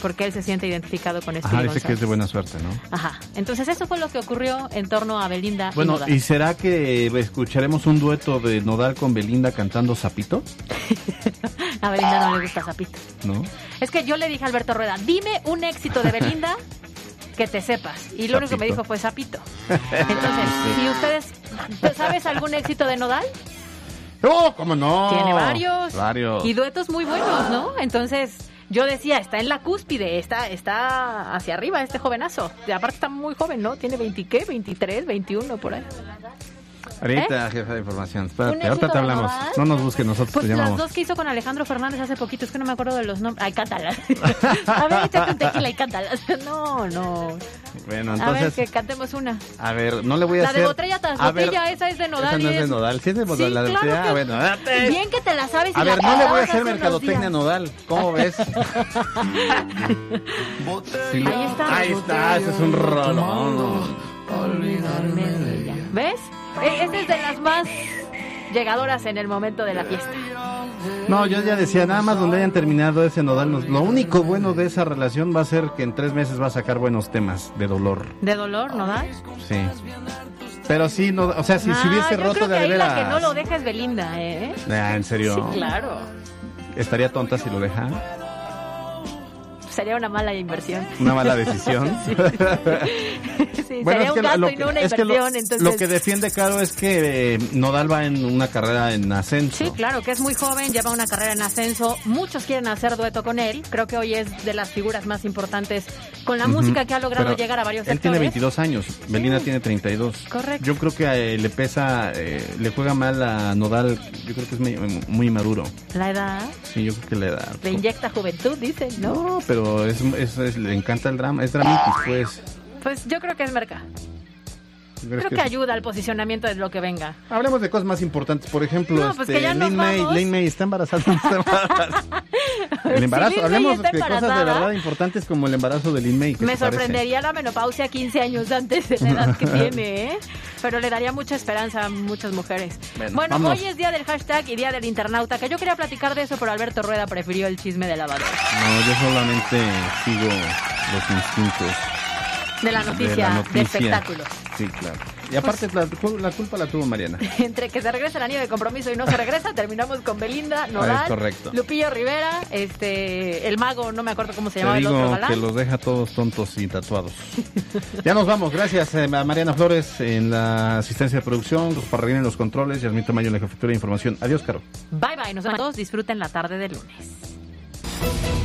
porque él se siente identificado con Spiri Ajá, dice que es de buena suerte, ¿no? Ajá, entonces eso fue lo que ocurrió en torno a Belinda y Bueno, Nodal. ¿y será que escucharemos un dueto de Nodal con Belinda cantando Zapito? A Belinda no le gusta Zapito. ¿No? Es que yo le dije a Alberto Rueda, dime un éxito de Belinda que te sepas. Y lo único que me dijo fue Zapito. Entonces, si ustedes, ¿sabes algún éxito de Nodal? ¡No, cómo no! Tiene varios. Varios. Y duetos muy buenos, ¿no? Entonces, yo decía, está en la cúspide, está, está hacia arriba este jovenazo. Y aparte está muy joven, ¿no? Tiene 20, ¿qué? 23, 21, por ahí. Ahorita, jefa de información. Espérate, ¿Un ahorita te hablamos. No nos busques, nosotros Pues te las llamamos. dos que hizo con Alejandro Fernández hace poquito, es que no me acuerdo de los nombres. Ay, cántalas. a ver, échate un tequila y cántalas. No, no. Bueno, A ver, entonces, que cantemos una. a ver, no le voy a La hacer... de botella tras A ver, botella, esa es de Nodal. Esa no y es de Nodal, sí es de Nodal, la de claro botella, que- bueno, date. Bien que te la sabes y A la ver, no le voy a hacer mercadotecnia. Nodal. ¿Cómo ves? Sí. Ahí está. Ahí está, ese es un rolón. Olvidarme de ella. ¿Ves? E- Esa es de las más llegadoras en el momento de la fiesta. No, yo ya decía, nada más donde hayan terminado ese Nodal, lo único bueno de esa relación va a ser que en tres meses va a sacar buenos temas de dolor. ¿De dolor, Nodal? Sí. Pero sí, no, o sea, si se Ah, hubiese yo roto creo que de ahí veras. la que no lo deja es Belinda, ¿eh? Ah, ¿En serio? Sí, claro. ¿Estaría tonta si lo deja? Sería una mala inversión. Una mala decisión. Sí, Bueno, sería es que un gasto lo y no una es que lo- inversión, entonces... lo que defiende Caro es que eh, Nodal va en una carrera en ascenso. Sí, claro, que es muy joven, lleva una carrera en ascenso. Muchos quieren hacer dueto con él. Creo que hoy es de las figuras más importantes con la música que ha logrado Pero llegar a varios Él tiene sectores. 22 años, Belinda tiene 32. Correcto. Yo creo que a él le pesa, eh, le juega mal a Nodal, yo creo que es muy, muy maduro. La edad Sí, yo creo que le da. le inyecta juventud, dicen, ¿no? No, pero es, es- es- le encanta el drama, es dramitis, pues. Pues yo creo que es merca. ¿Crees Creo que ayuda al posicionamiento de lo que venga. Hablemos de cosas más importantes, por ejemplo, No, pues este, que May. Lin May está embarazada. el embarazo, May hablemos de cosas de verdad importantes como el embarazo de Lin May. ¿qué Me te parece? sorprendería la menopausia 15 años antes de la edad que tiene, ¿eh? Pero le daría mucha esperanza a muchas mujeres. Bueno, Bueno, hoy es día del hashtag y día del internauta, que yo quería platicar de eso, pero Alberto Rueda prefirió el chisme de lavadora. No, yo solamente sigo los instintos. De la noticia, de, noticia. espectáculos. Sí, claro. Y aparte la, la culpa la tuvo Mariana. Entre que se regresa el anillo de compromiso y no se regresa, terminamos con Belinda, Nodal, es correcto. Lupillo Rivera, este, el mago, no me acuerdo cómo se Te llamaba el otro que los deja todos tontos y tatuados. ya nos vamos. Gracias eh, a Mariana Flores en la asistencia de producción, los Parraguín en los controles y Asmito Mayo en la jefatura de información. Adiós, Caro. Bye bye, nos vemos todos, disfruten la tarde de lunes.